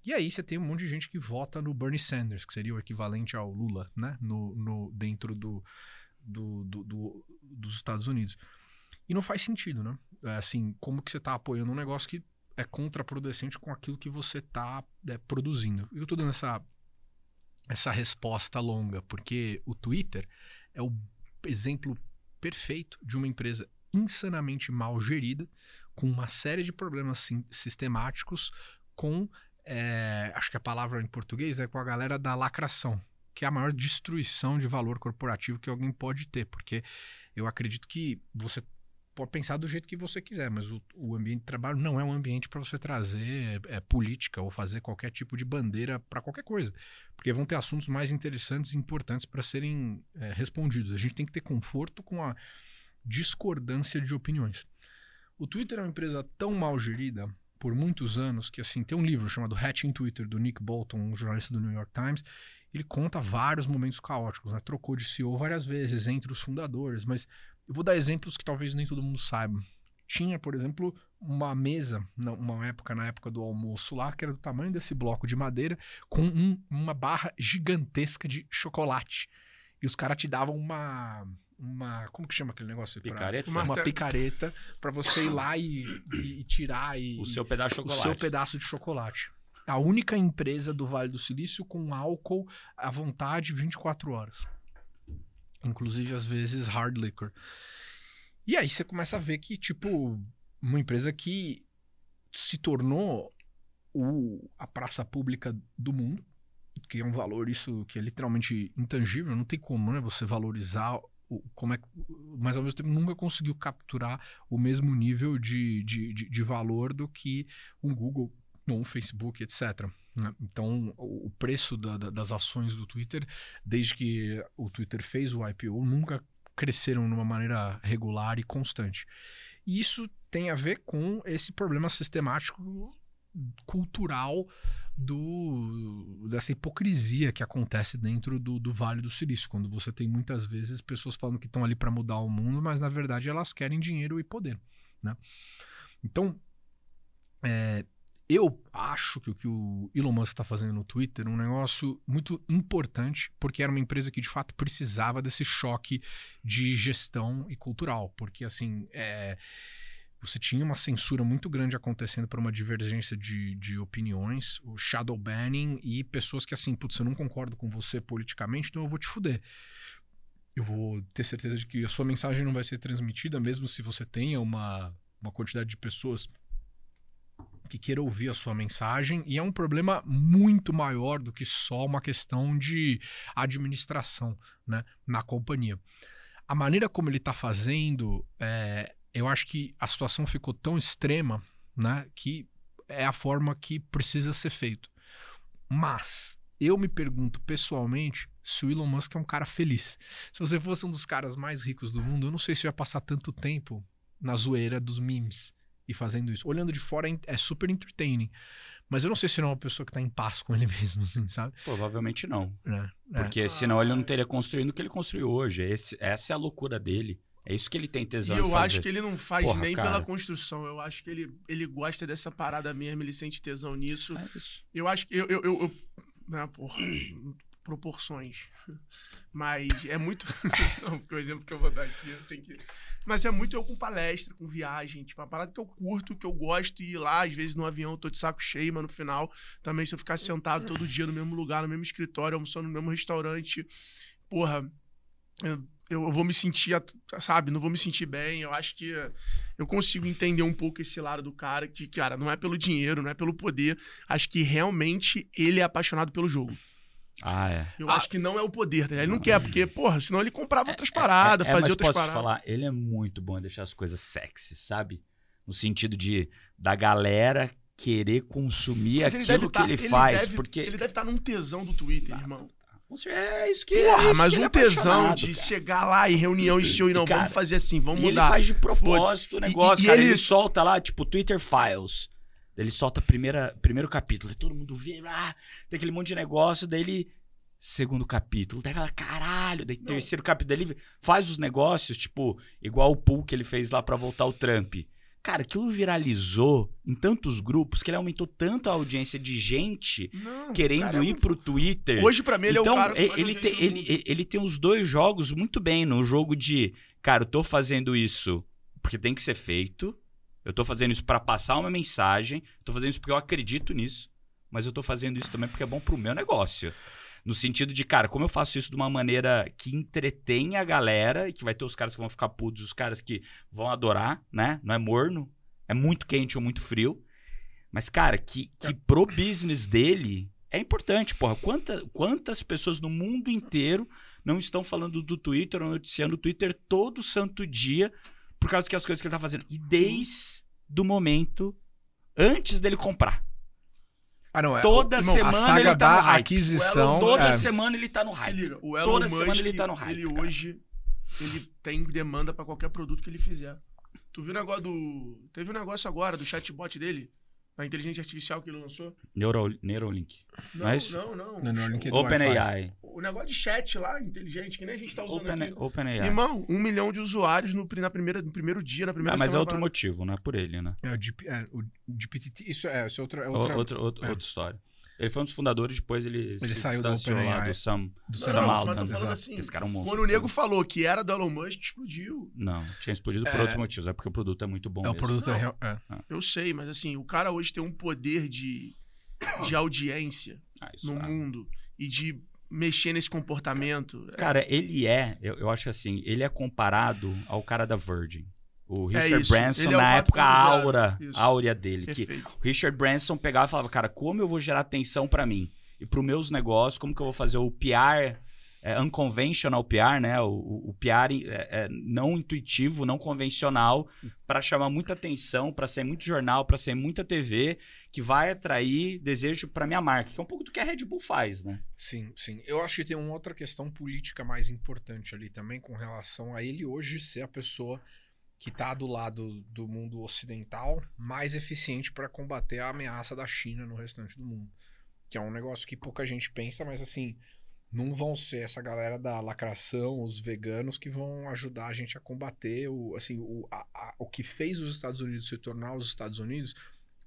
E aí você tem um monte de gente que vota no Bernie Sanders, que seria o equivalente ao Lula, né? No, no dentro do, do, do, do, dos Estados Unidos. E não faz sentido, né? É, assim, como que você está apoiando um negócio que é contraproducente com aquilo que você está é, produzindo? Eu estou dando essa, essa resposta longa, porque o Twitter é o exemplo perfeito de uma empresa insanamente mal gerida, com uma série de problemas sistemáticos, com é, acho que a palavra em português é com a galera da lacração, que é a maior destruição de valor corporativo que alguém pode ter, porque eu acredito que você pode pensar do jeito que você quiser, mas o, o ambiente de trabalho não é um ambiente para você trazer é, política ou fazer qualquer tipo de bandeira para qualquer coisa, porque vão ter assuntos mais interessantes e importantes para serem é, respondidos. A gente tem que ter conforto com a discordância de opiniões. O Twitter é uma empresa tão mal gerida por muitos anos que assim tem um livro chamado Hatching Twitter do Nick Bolton, um jornalista do New York Times. Ele conta vários momentos caóticos, né? trocou de CEO várias vezes entre os fundadores, mas eu vou dar exemplos que talvez nem todo mundo saiba. Tinha, por exemplo, uma mesa, uma época na época do almoço lá, que era do tamanho desse bloco de madeira, com um, uma barra gigantesca de chocolate. E os caras te davam uma uma. Como que chama aquele negócio? Picareta? Pra, uma picareta para você ir lá e, e, tirar e, o seu pedaço de chocolate. O seu pedaço de chocolate. A única empresa do Vale do Silício com álcool à vontade 24 horas. Inclusive, às vezes, hard liquor. E aí você começa a ver que, tipo, uma empresa que se tornou o, a praça pública do mundo, que é um valor isso que é literalmente intangível, não tem como né, você valorizar como é, mas ao mesmo tempo nunca conseguiu capturar o mesmo nível de, de, de, de valor do que um Google ou um Facebook, etc. Né? Então, o preço da, da, das ações do Twitter, desde que o Twitter fez o IPO, nunca cresceram de uma maneira regular e constante. Isso tem a ver com esse problema sistemático cultural do, dessa hipocrisia que acontece dentro do, do Vale do Silício, quando você tem muitas vezes pessoas falando que estão ali para mudar o mundo, mas na verdade elas querem dinheiro e poder. Né? Então, é, eu acho que o que o Elon Musk está fazendo no Twitter é um negócio muito importante, porque era uma empresa que de fato precisava desse choque de gestão e cultural, porque assim. É, você tinha uma censura muito grande acontecendo por uma divergência de, de opiniões, o shadow banning e pessoas que assim, putz, eu não concordo com você politicamente, então eu vou te fuder. Eu vou ter certeza de que a sua mensagem não vai ser transmitida, mesmo se você tenha uma, uma quantidade de pessoas que queira ouvir a sua mensagem, e é um problema muito maior do que só uma questão de administração né, na companhia. A maneira como ele está fazendo é, eu acho que a situação ficou tão extrema, né, que é a forma que precisa ser feito. Mas eu me pergunto pessoalmente se o Elon Musk é um cara feliz. Se você fosse um dos caras mais ricos do mundo, eu não sei se ia passar tanto tempo na zoeira dos memes e fazendo isso. Olhando de fora é, é super entertaining. Mas eu não sei se não é uma pessoa que tá em paz com ele mesmo, assim, sabe? Provavelmente não. É, é. Porque senão ele não teria construído o que ele construiu hoje. Esse, essa é a loucura dele. É isso que ele tem tesão E eu acho que ele não faz Porra, nem cara. pela construção. Eu acho que ele, ele gosta dessa parada mesmo, ele sente tesão nisso. É eu acho que eu, eu, eu, eu né, porra, proporções. Mas é muito. não, porque o exemplo que eu vou dar aqui tem que. Mas é muito eu com palestra, com viagem. Tipo, a parada que eu curto, que eu gosto, e ir lá, às vezes no avião eu tô de saco cheio, mas no final, também se eu ficar sentado todo dia no mesmo lugar, no mesmo escritório, almoçando no mesmo restaurante, porra. Eu, eu vou me sentir, sabe, não vou me sentir bem. Eu acho que eu consigo entender um pouco esse lado do cara, que, cara, não é pelo dinheiro, não é pelo poder. Acho que realmente ele é apaixonado pelo jogo. Ah, é. Eu ah, acho que não é o poder, tá? Ele não, não quer, porque, porra, senão ele comprava é, outras paradas, é, é, fazia outras posso paradas. Te falar, ele é muito bom em deixar as coisas sexy, sabe? No sentido de da galera querer consumir aquilo que tá, ele, ele faz, deve, porque ele deve estar tá num tesão do Twitter, ah, irmão. É isso que Porra, é isso mas um é tesão de cara. chegar lá em reunião e show e não, cara, vamos fazer assim, vamos mudar. ele faz de propósito o negócio, e, e cara. Ele... ele... solta lá, tipo, Twitter Files. Ele solta primeira, primeiro capítulo, todo mundo vê, ah, tem aquele monte de negócio, daí ele Segundo capítulo, daí ela, caralho, daí terceiro capítulo, ele faz os negócios, tipo, igual o pool que ele fez lá pra voltar o Trump. Cara, aquilo viralizou em tantos grupos que ele aumentou tanto a audiência de gente Não, querendo cara, é ir pro Twitter. Hoje, pra mim, ele então, é o cara que e- faz ele, audiência tem, ele, ele- ele tem os dois jogos muito bem. No jogo de, cara, eu tô fazendo isso porque tem que ser feito. Eu tô fazendo isso pra passar uma mensagem. Eu tô fazendo isso porque eu acredito nisso. Mas eu tô fazendo isso também porque é bom pro meu negócio. No sentido de, cara, como eu faço isso de uma maneira que entretém a galera e que vai ter os caras que vão ficar putos, os caras que vão adorar, né? Não é morno, é muito quente ou muito frio. Mas, cara, que, que pro business dele é importante, porra. Quanta, quantas pessoas no mundo inteiro não estão falando do Twitter ou noticiando o Twitter todo santo dia por causa que as coisas que ele tá fazendo? E desde o momento antes dele comprar. Ah, não, é. Toda irmão, semana a saga ele tá da no hype. aquisição. Toda é, semana ele tá no Se hype. liga, o Elon Toda Musk, semana ele tá no hype, ele cara. hoje, ele tem demanda pra qualquer produto que ele fizer. Tu viu o negócio do... Teve um negócio agora do chatbot dele, da inteligência artificial que ele lançou? Neuro, Neuralink. Não, Mas- não, não. Não, não, link é OpenAI. O negócio de chat lá, inteligente, que nem a gente tá usando Open, aqui. OpenAI. Irmão, um milhão de usuários no, na primeira, no primeiro dia, na primeira Ah, mas é outro motivo, não é por ele, né? é, o GP, é, o GPT. Isso é, isso é outra. É O- outra Outra, outra, é. outra história. Ele foi um dos fundadores, depois ele, se saiu da distanciou lá do Sam, do Sam falando exato. assim, Esse cara é um monstro. Quando o nego falou que era do Elon Musk, explodiu. Não, tinha explodido por É. outros motivos. É porque o produto é muito bom É o mesmo. produto é Não. real. É. Eu sei, mas assim, o cara hoje tem um poder de, de audiência Ah, no é. mundo e de mexer nesse comportamento. É, Cara, ele é, eu, eu acho assim, ele é comparado ao cara da Virgin. O É Richard Branson, é o na época, a 4.0, aura, a áurea dele. Que o Richard Branson pegava e falava, cara, como eu vou gerar atenção pra mim? E pros meus negócios, como que eu vou fazer o PR, é, unconventional PR, né? O, o, PR é, é, não intuitivo, não convencional, pra chamar muita atenção, pra ser muito jornal, pra ser muita TV, que vai atrair desejo pra minha marca, que é um pouco do que a Red Bull faz, né? Sim, sim. Eu acho que tem uma outra questão política mais importante ali também com relação a ele hoje ser a pessoa que está do lado do mundo ocidental mais eficiente para combater a ameaça da China no restante do mundo. Que é um negócio que pouca gente pensa, mas assim, não vão ser essa galera da lacração, os veganos, que vão ajudar a gente a combater o, assim, o, a- a- o que fez os Estados Unidos se tornar os Estados Unidos.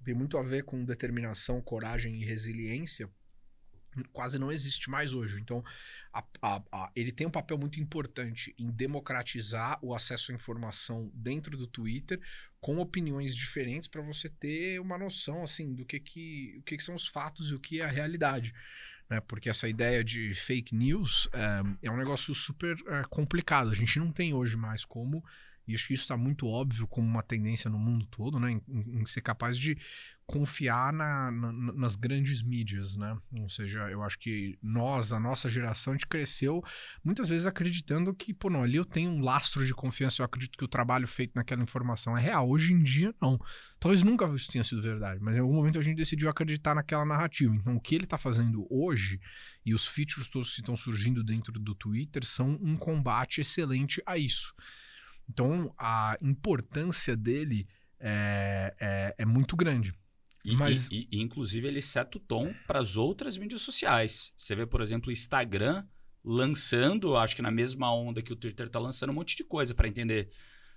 Tem muito a ver com determinação, coragem e resiliência quase não existe mais hoje. Então, a- a- a- ele tem um papel muito importante em democratizar o acesso à informação dentro do Twitter, com opiniões diferentes para você ter uma noção assim do que, que, o que, que são os fatos e o que é a realidade. Né? Porque essa ideia de fake news é, é um negócio super é, complicado. A gente não tem hoje mais como. E acho que isso está muito óbvio como uma tendência no mundo todo, né? Em, em- em ser capaz de confiar na- na- nas grandes mídias, né? Ou seja, eu acho que nós, a nossa geração, a gente cresceu muitas vezes acreditando que, pô, não, ali eu tenho um lastro de confiança, eu acredito que o trabalho feito naquela informação é real. Hoje em dia, não. Talvez nunca isso tenha sido verdade, mas em algum momento a gente decidiu acreditar naquela narrativa. Então, o que ele está fazendo hoje e os features todos que estão surgindo dentro do Twitter são um combate excelente a isso. Então, a importância dele é, é, é muito grande. E, Mas- e- e, inclusive, ele seta o tom para as outras mídias sociais. Você vê, por exemplo, o Instagram lançando, acho que na mesma onda que o Twitter tá lançando, um monte de coisa para entender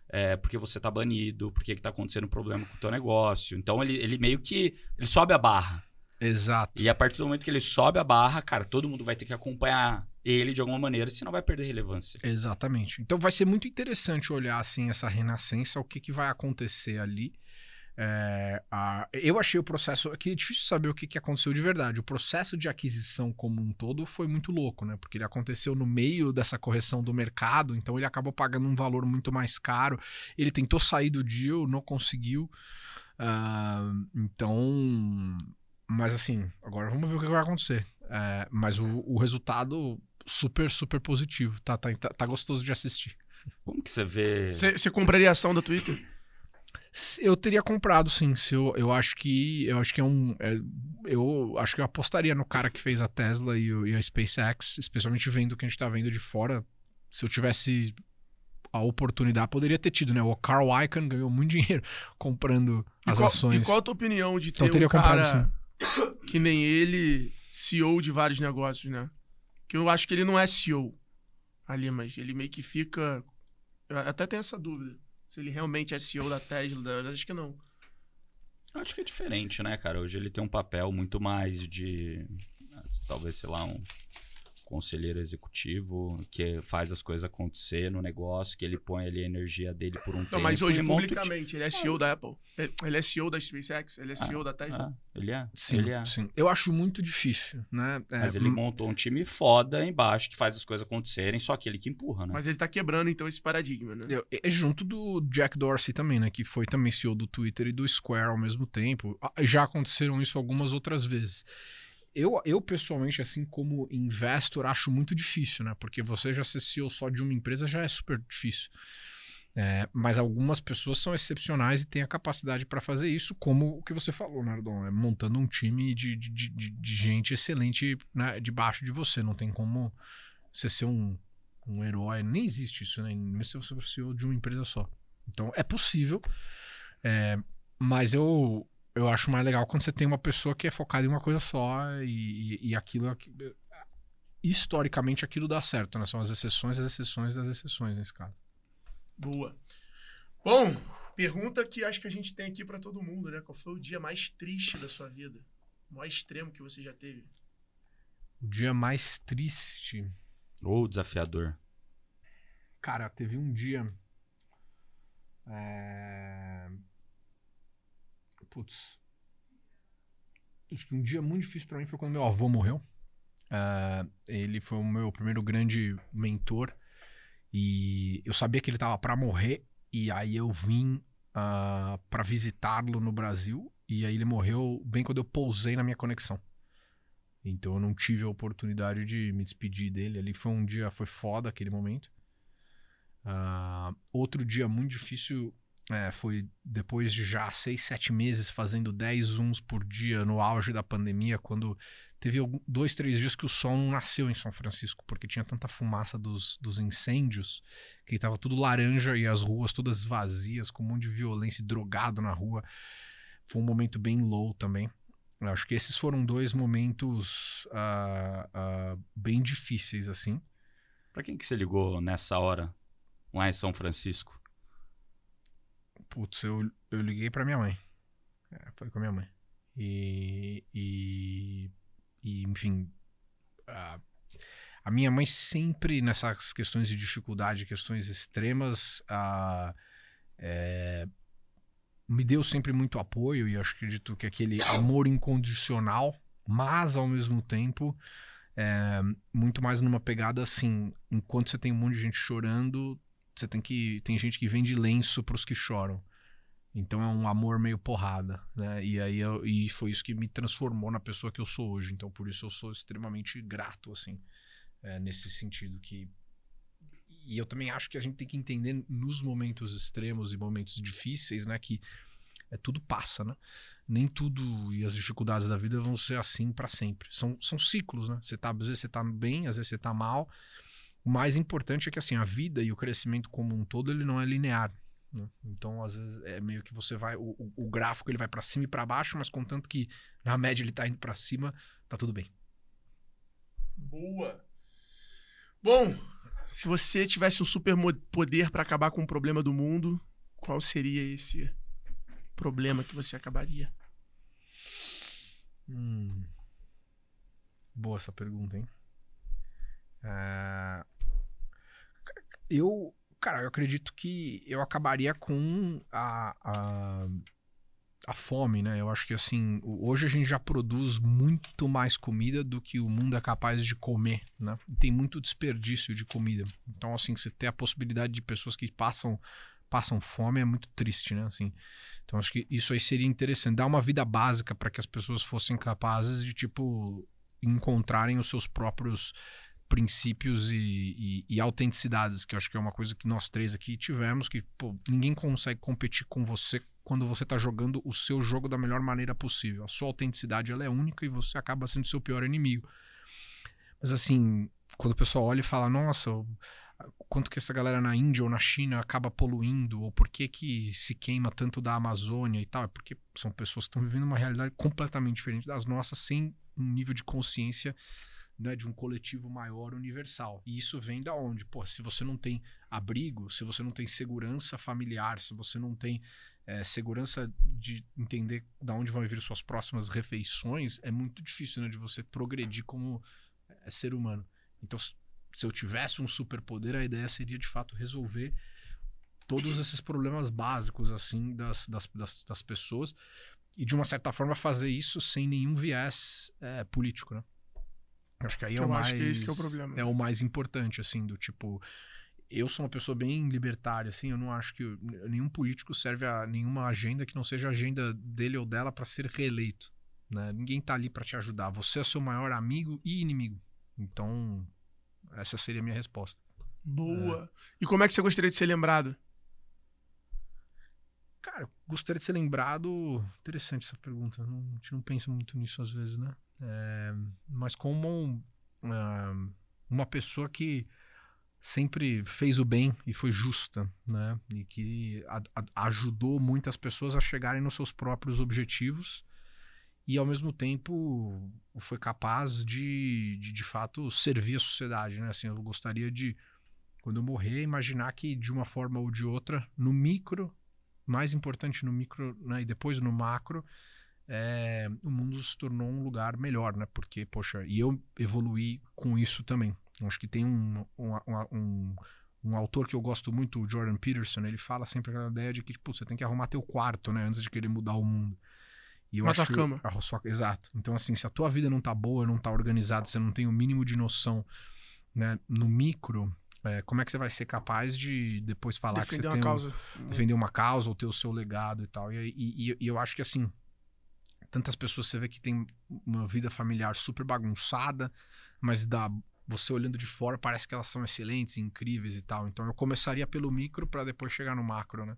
é, por que você tá banido, por que, que tá acontecendo problema com o teu negócio. Então, ele, ele meio que ele sobe a barra. Exato. E a partir do momento que ele sobe a barra, cara, todo mundo vai ter que acompanhar ele de alguma maneira, senão vai perder relevância. Exatamente. Então vai ser muito interessante olhar assim essa renascença, o que, que vai acontecer ali. É, a- eu achei o processo aqui é difícil saber o que, que aconteceu de verdade. O processo de aquisição como um todo foi muito louco, né? Porque ele aconteceu no meio dessa correção do mercado, então ele acabou pagando um valor muito mais caro. Ele tentou sair do deal, não conseguiu. Ah, então, mas assim, agora vamos ver o que vai acontecer. É, mas o, o resultado super, super positivo. Tá, tá, tá, tá gostoso de assistir. Como que você vê? Você compraria a ação da Twitter? Eu teria comprado, sim. Se eu, eu acho que. Eu acho que é um. é- eu acho que eu apostaria no cara que fez a Tesla e, e a SpaceX, especialmente vendo o que a gente tá vendo de fora. Se eu tivesse a oportunidade, poderia ter tido, né? O Carl Icahn ganhou muito dinheiro comprando E as qual, ações. E qual a tua opinião de Então ter teria um cara comprado, que nem ele, CEO de vários negócios, né? Que eu acho que ele não é CEO ali, mas ele meio que fica. Eu até tenho essa dúvida. Se ele realmente é CEO da Tesla, acho que não. Acho que é diferente, né, cara? Hoje ele tem um papel muito mais de. Talvez, sei lá, um conselheiro executivo que faz as coisas acontecer no negócio, que ele põe ali a energia dele por um Não, tempo. mas hoje, monta o publicamente, ele é CEO da Apple. Ele é CEO da SpaceX, ele é CEO da ti- Tesla. Ah, ele é. Sim, ele é. sim. Eu acho muito difícil, né? É, Mas ele montou um time foda embaixo que faz as coisas acontecerem, só que ele que empurra, né? Mas ele tá quebrando, então, esse paradigma, né? Eu- É junto do Jack Dorsey também, né? Que foi também CEO do Twitter e do Square ao mesmo tempo. Ah, Já aconteceram isso algumas outras vezes. Eu, eu pessoalmente, assim como investor, acho muito difícil, né? Porque você já ser CEO só de uma empresa já é super difícil. É, mas algumas pessoas são excepcionais e têm a capacidade para fazer isso, como o que você falou, Nardon, é montando um time de, de, de, de- de gente excelente né, debaixo de você. Não tem como você ser um, um herói. Nem existe isso, né? Mesmo se você for CEO de uma empresa só. Então é possível, é, mas eu, eu acho mais legal quando você tem uma pessoa que é focada em uma coisa só e, e, e aquilo. Historicamente aquilo dá certo, né? São as exceções, as exceções das exceções nesse caso. Boa. Bom, pergunta que acho que a gente tem aqui pra todo mundo, né? Qual foi o dia mais triste da sua vida? O maior extremo que você já teve? O dia mais triste. Ou desafiador. Cara, teve um dia. É... Putz. Acho que um dia muito difícil pra mim foi quando meu avô morreu. É, ele foi o meu primeiro grande mentor. E eu sabia que ele tava pra morrer. E aí eu vim ah, pra visitá-lo no Brasil. E aí ele morreu bem quando eu pousei na minha conexão. Então eu não tive a oportunidade de me despedir dele. Ali foi um dia, foi foda aquele momento. Ah, outro dia muito difícil é, foi depois de já seis, sete meses fazendo 10 zooms por dia no auge da pandemia, quando teve dois, três dias que o sol não nasceu em São Francisco, porque tinha tanta fumaça dos, dos incêndios que tava tudo laranja e as ruas todas vazias, com um monte de violência e drogado na rua. Foi um momento bem low também. Eu acho que esses foram dois momentos ah, ah, bem difíceis, assim. Pra quem que você ligou nessa hora lá em São Francisco? Putz, eu, eu liguei pra minha mãe. É, foi com a minha mãe. E. E. e, enfim. A, a minha mãe sempre, nessas questões de dificuldade, questões extremas, a, é, me deu sempre muito apoio. E eu acredito que aquele amor incondicional, mas ao mesmo tempo. é, muito mais numa pegada assim, enquanto você tem um monte de gente chorando, você tem que tem gente que vende lenço pros que choram. Então é um amor meio porrada, né? E aí eu- e foi isso que me transformou na pessoa que eu sou hoje. Então por isso eu sou extremamente grato assim, é, nesse sentido que e eu também acho que a gente tem que entender nos momentos extremos e momentos difíceis, né, que é tudo passa, né? Nem tudo e as dificuldades da vida vão ser assim para sempre. São, são ciclos, né? Você tá, às vezes você tá bem, às vezes você tá mal. O mais importante é que assim, a vida e o crescimento como um todo, ele não é linear. né? Então, às vezes, é meio que você vai. O, o- gráfico ele vai para cima e para baixo, mas contanto que na média ele tá indo para cima, tá tudo bem. Boa. Bom, se você tivesse um super poder pra acabar com um problema do mundo, qual seria esse problema que você acabaria? Hum. Boa essa pergunta, hein? É, Eu, cara, eu acredito que eu acabaria com a, a, a fome, né? Eu acho que assim, hoje a gente já produz muito mais comida do que o mundo é capaz de comer, né? E Tem muito desperdício de comida. Então, assim, você ter a possibilidade de pessoas que passam passam fome é muito triste, né? Assim, então acho que isso aí seria interessante, dar uma vida básica para que as pessoas fossem capazes de tipo encontrarem os seus próprios princípios e, e, e autenticidades, que eu acho que é uma coisa que nós três aqui tivemos, que pô, ninguém consegue competir com você quando você tá jogando o seu jogo da melhor maneira possível. A sua autenticidade ela é única e você acaba sendo seu pior inimigo. Mas assim, quando o pessoal olha e fala, nossa, quanto que essa galera na Índia ou na China acaba poluindo, ou por que que se queima tanto da Amazônia e tal, é porque são pessoas que estão vivendo uma realidade completamente diferente das nossas, sem um nível de consciência né, de um coletivo maior universal. E isso vem da onde? Pô, se você não tem abrigo, se você não tem segurança familiar, se você não tem é, segurança de entender da onde vão vir suas próximas refeições, é muito difícil né, de você progredir como é, ser humano. Então, se eu tivesse um superpoder, a ideia seria de fato resolver todos esses problemas básicos assim das, das, das, das pessoas e de uma certa forma fazer isso sem nenhum viés é, político, né? Acho que aí é o mais esse é o problema. É o mais importante assim do tipo eu sou uma pessoa bem libertária, assim, eu não acho que nenhum político serve a nenhuma agenda que não seja a agenda dele ou dela para ser reeleito. Né? Ninguém tá ali para te ajudar. Você é seu maior amigo e inimigo. Então, essa seria a minha resposta. Boa. É. E como é que você gostaria de ser lembrado? Cara, gostaria de ser lembrado. Interessante essa pergunta. Não, a gente não pensa muito nisso às vezes, né? É, mas como um, uh, uma pessoa que sempre fez o bem e foi justa, né? E que a, a, ajudou muitas pessoas a chegarem nos seus próprios objetivos e ao mesmo tempo foi capaz de, de, de fato servir a sociedade, né? Assim, eu gostaria de quando eu morrer imaginar que de uma forma ou de outra, no micro, mais importante no micro, né? E depois no macro, é, o mundo se tornou um lugar melhor, né? Porque, poxa, e eu evoluí com isso também. Acho que tem um, um, um, um, autor que eu gosto muito, o Jordan Peterson, ele fala sempre aquela ideia de que tipo, você tem que arrumar teu quarto, né? Antes de querer mudar o mundo. E eu acho, cama. A sua, exato. Então, assim, se a tua vida não tá boa, não tá organizada, você não tem o mínimo de noção né, no micro, é, como é que você vai ser capaz de depois falar defender que você tem causa. Defender uma causa ou ter o seu legado e tal. E, e, e, eu acho que assim, tantas pessoas você vê que tem uma vida familiar super bagunçada, mas dá você olhando de fora parece que elas são excelentes, incríveis e tal. Então eu começaria pelo micro para depois chegar no macro, né?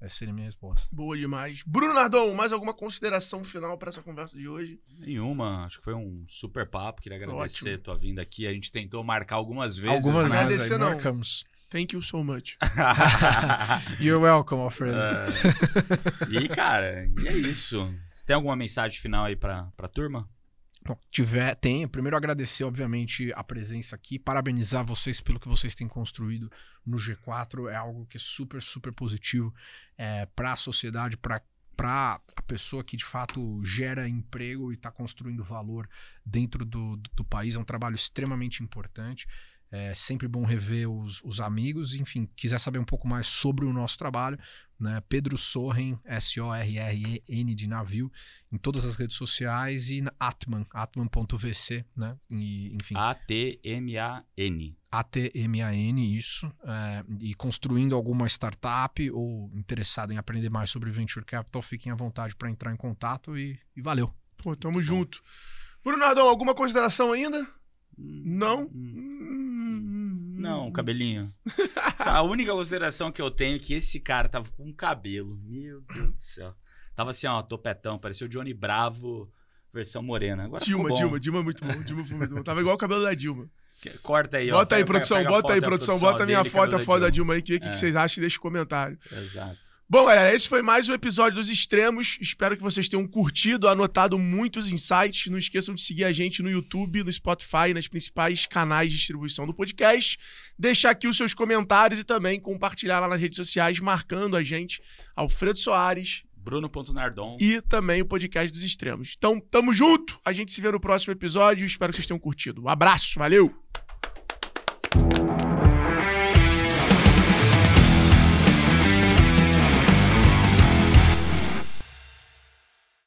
Essa seria a minha resposta. Boa demais. Bruno Nardon, mais alguma consideração final para essa conversa de hoje? Nenhuma. Acho que foi um super papo. Queria agradecer Ótimo. a tua vinda aqui. A gente tentou marcar algumas vezes. Algumas né? vezes. Não. Marcamos. Thank you so much. You're welcome, my friend. Uh, e, cara, e é isso. Tem alguma mensagem final aí pra, pra turma? tiver, tem. Primeiro agradecer, obviamente, a presença aqui, parabenizar vocês pelo que vocês têm construído no G4. É algo que é super, super positivo é, para a sociedade, para para a pessoa que de fato gera emprego e está construindo valor dentro do, do, do, país. É um trabalho extremamente importante. É sempre bom rever os, os amigos. Enfim, quiser saber um pouco mais sobre o nosso trabalho, né? Pedro Sorren, S-O-R-R-E-N de navio, em todas as redes sociais e na Atman, atman.vc, né? E, enfim. A-T-M-A-N. A-T-M-A-N, isso. É, e construindo alguma startup ou interessado em aprender mais sobre Venture Capital, fiquem à vontade para entrar em contato e, e valeu. Pô, tamo junto. Bruno Nardão, alguma consideração ainda? Hum, Não? Hum. Não, cabelinho. a única consideração que eu tenho é que esse cara tava com cabelo. Meu Deus do céu. Tava assim, ó, topetão. Parecia o Johnny Bravo, versão morena. Agora Dilma, Dilma, Dilma é muito bom. Dilma foi muito bom. Tava igual o cabelo da Dilma. Corta aí, ó. Bota aí, produção, bota aí, produção. Bota a minha foto, a foto da Dilma aí, que o que, é. que vocês acham e deixa um comentário. Exato. Bom, galera, esse foi mais um episódio dos Extremos. Espero que vocês tenham curtido, anotado muitos insights. Não esqueçam de seguir a gente no YouTube, no Spotify, nas principais canais de distribuição do podcast. Deixar aqui os seus comentários e também compartilhar lá nas redes sociais, marcando a gente, Alfredo Soares. Bruno.nardon. E também o podcast dos Extremos. Então, tamo junto. A gente se vê no próximo episódio. Espero que vocês tenham curtido. Um abraço, valeu!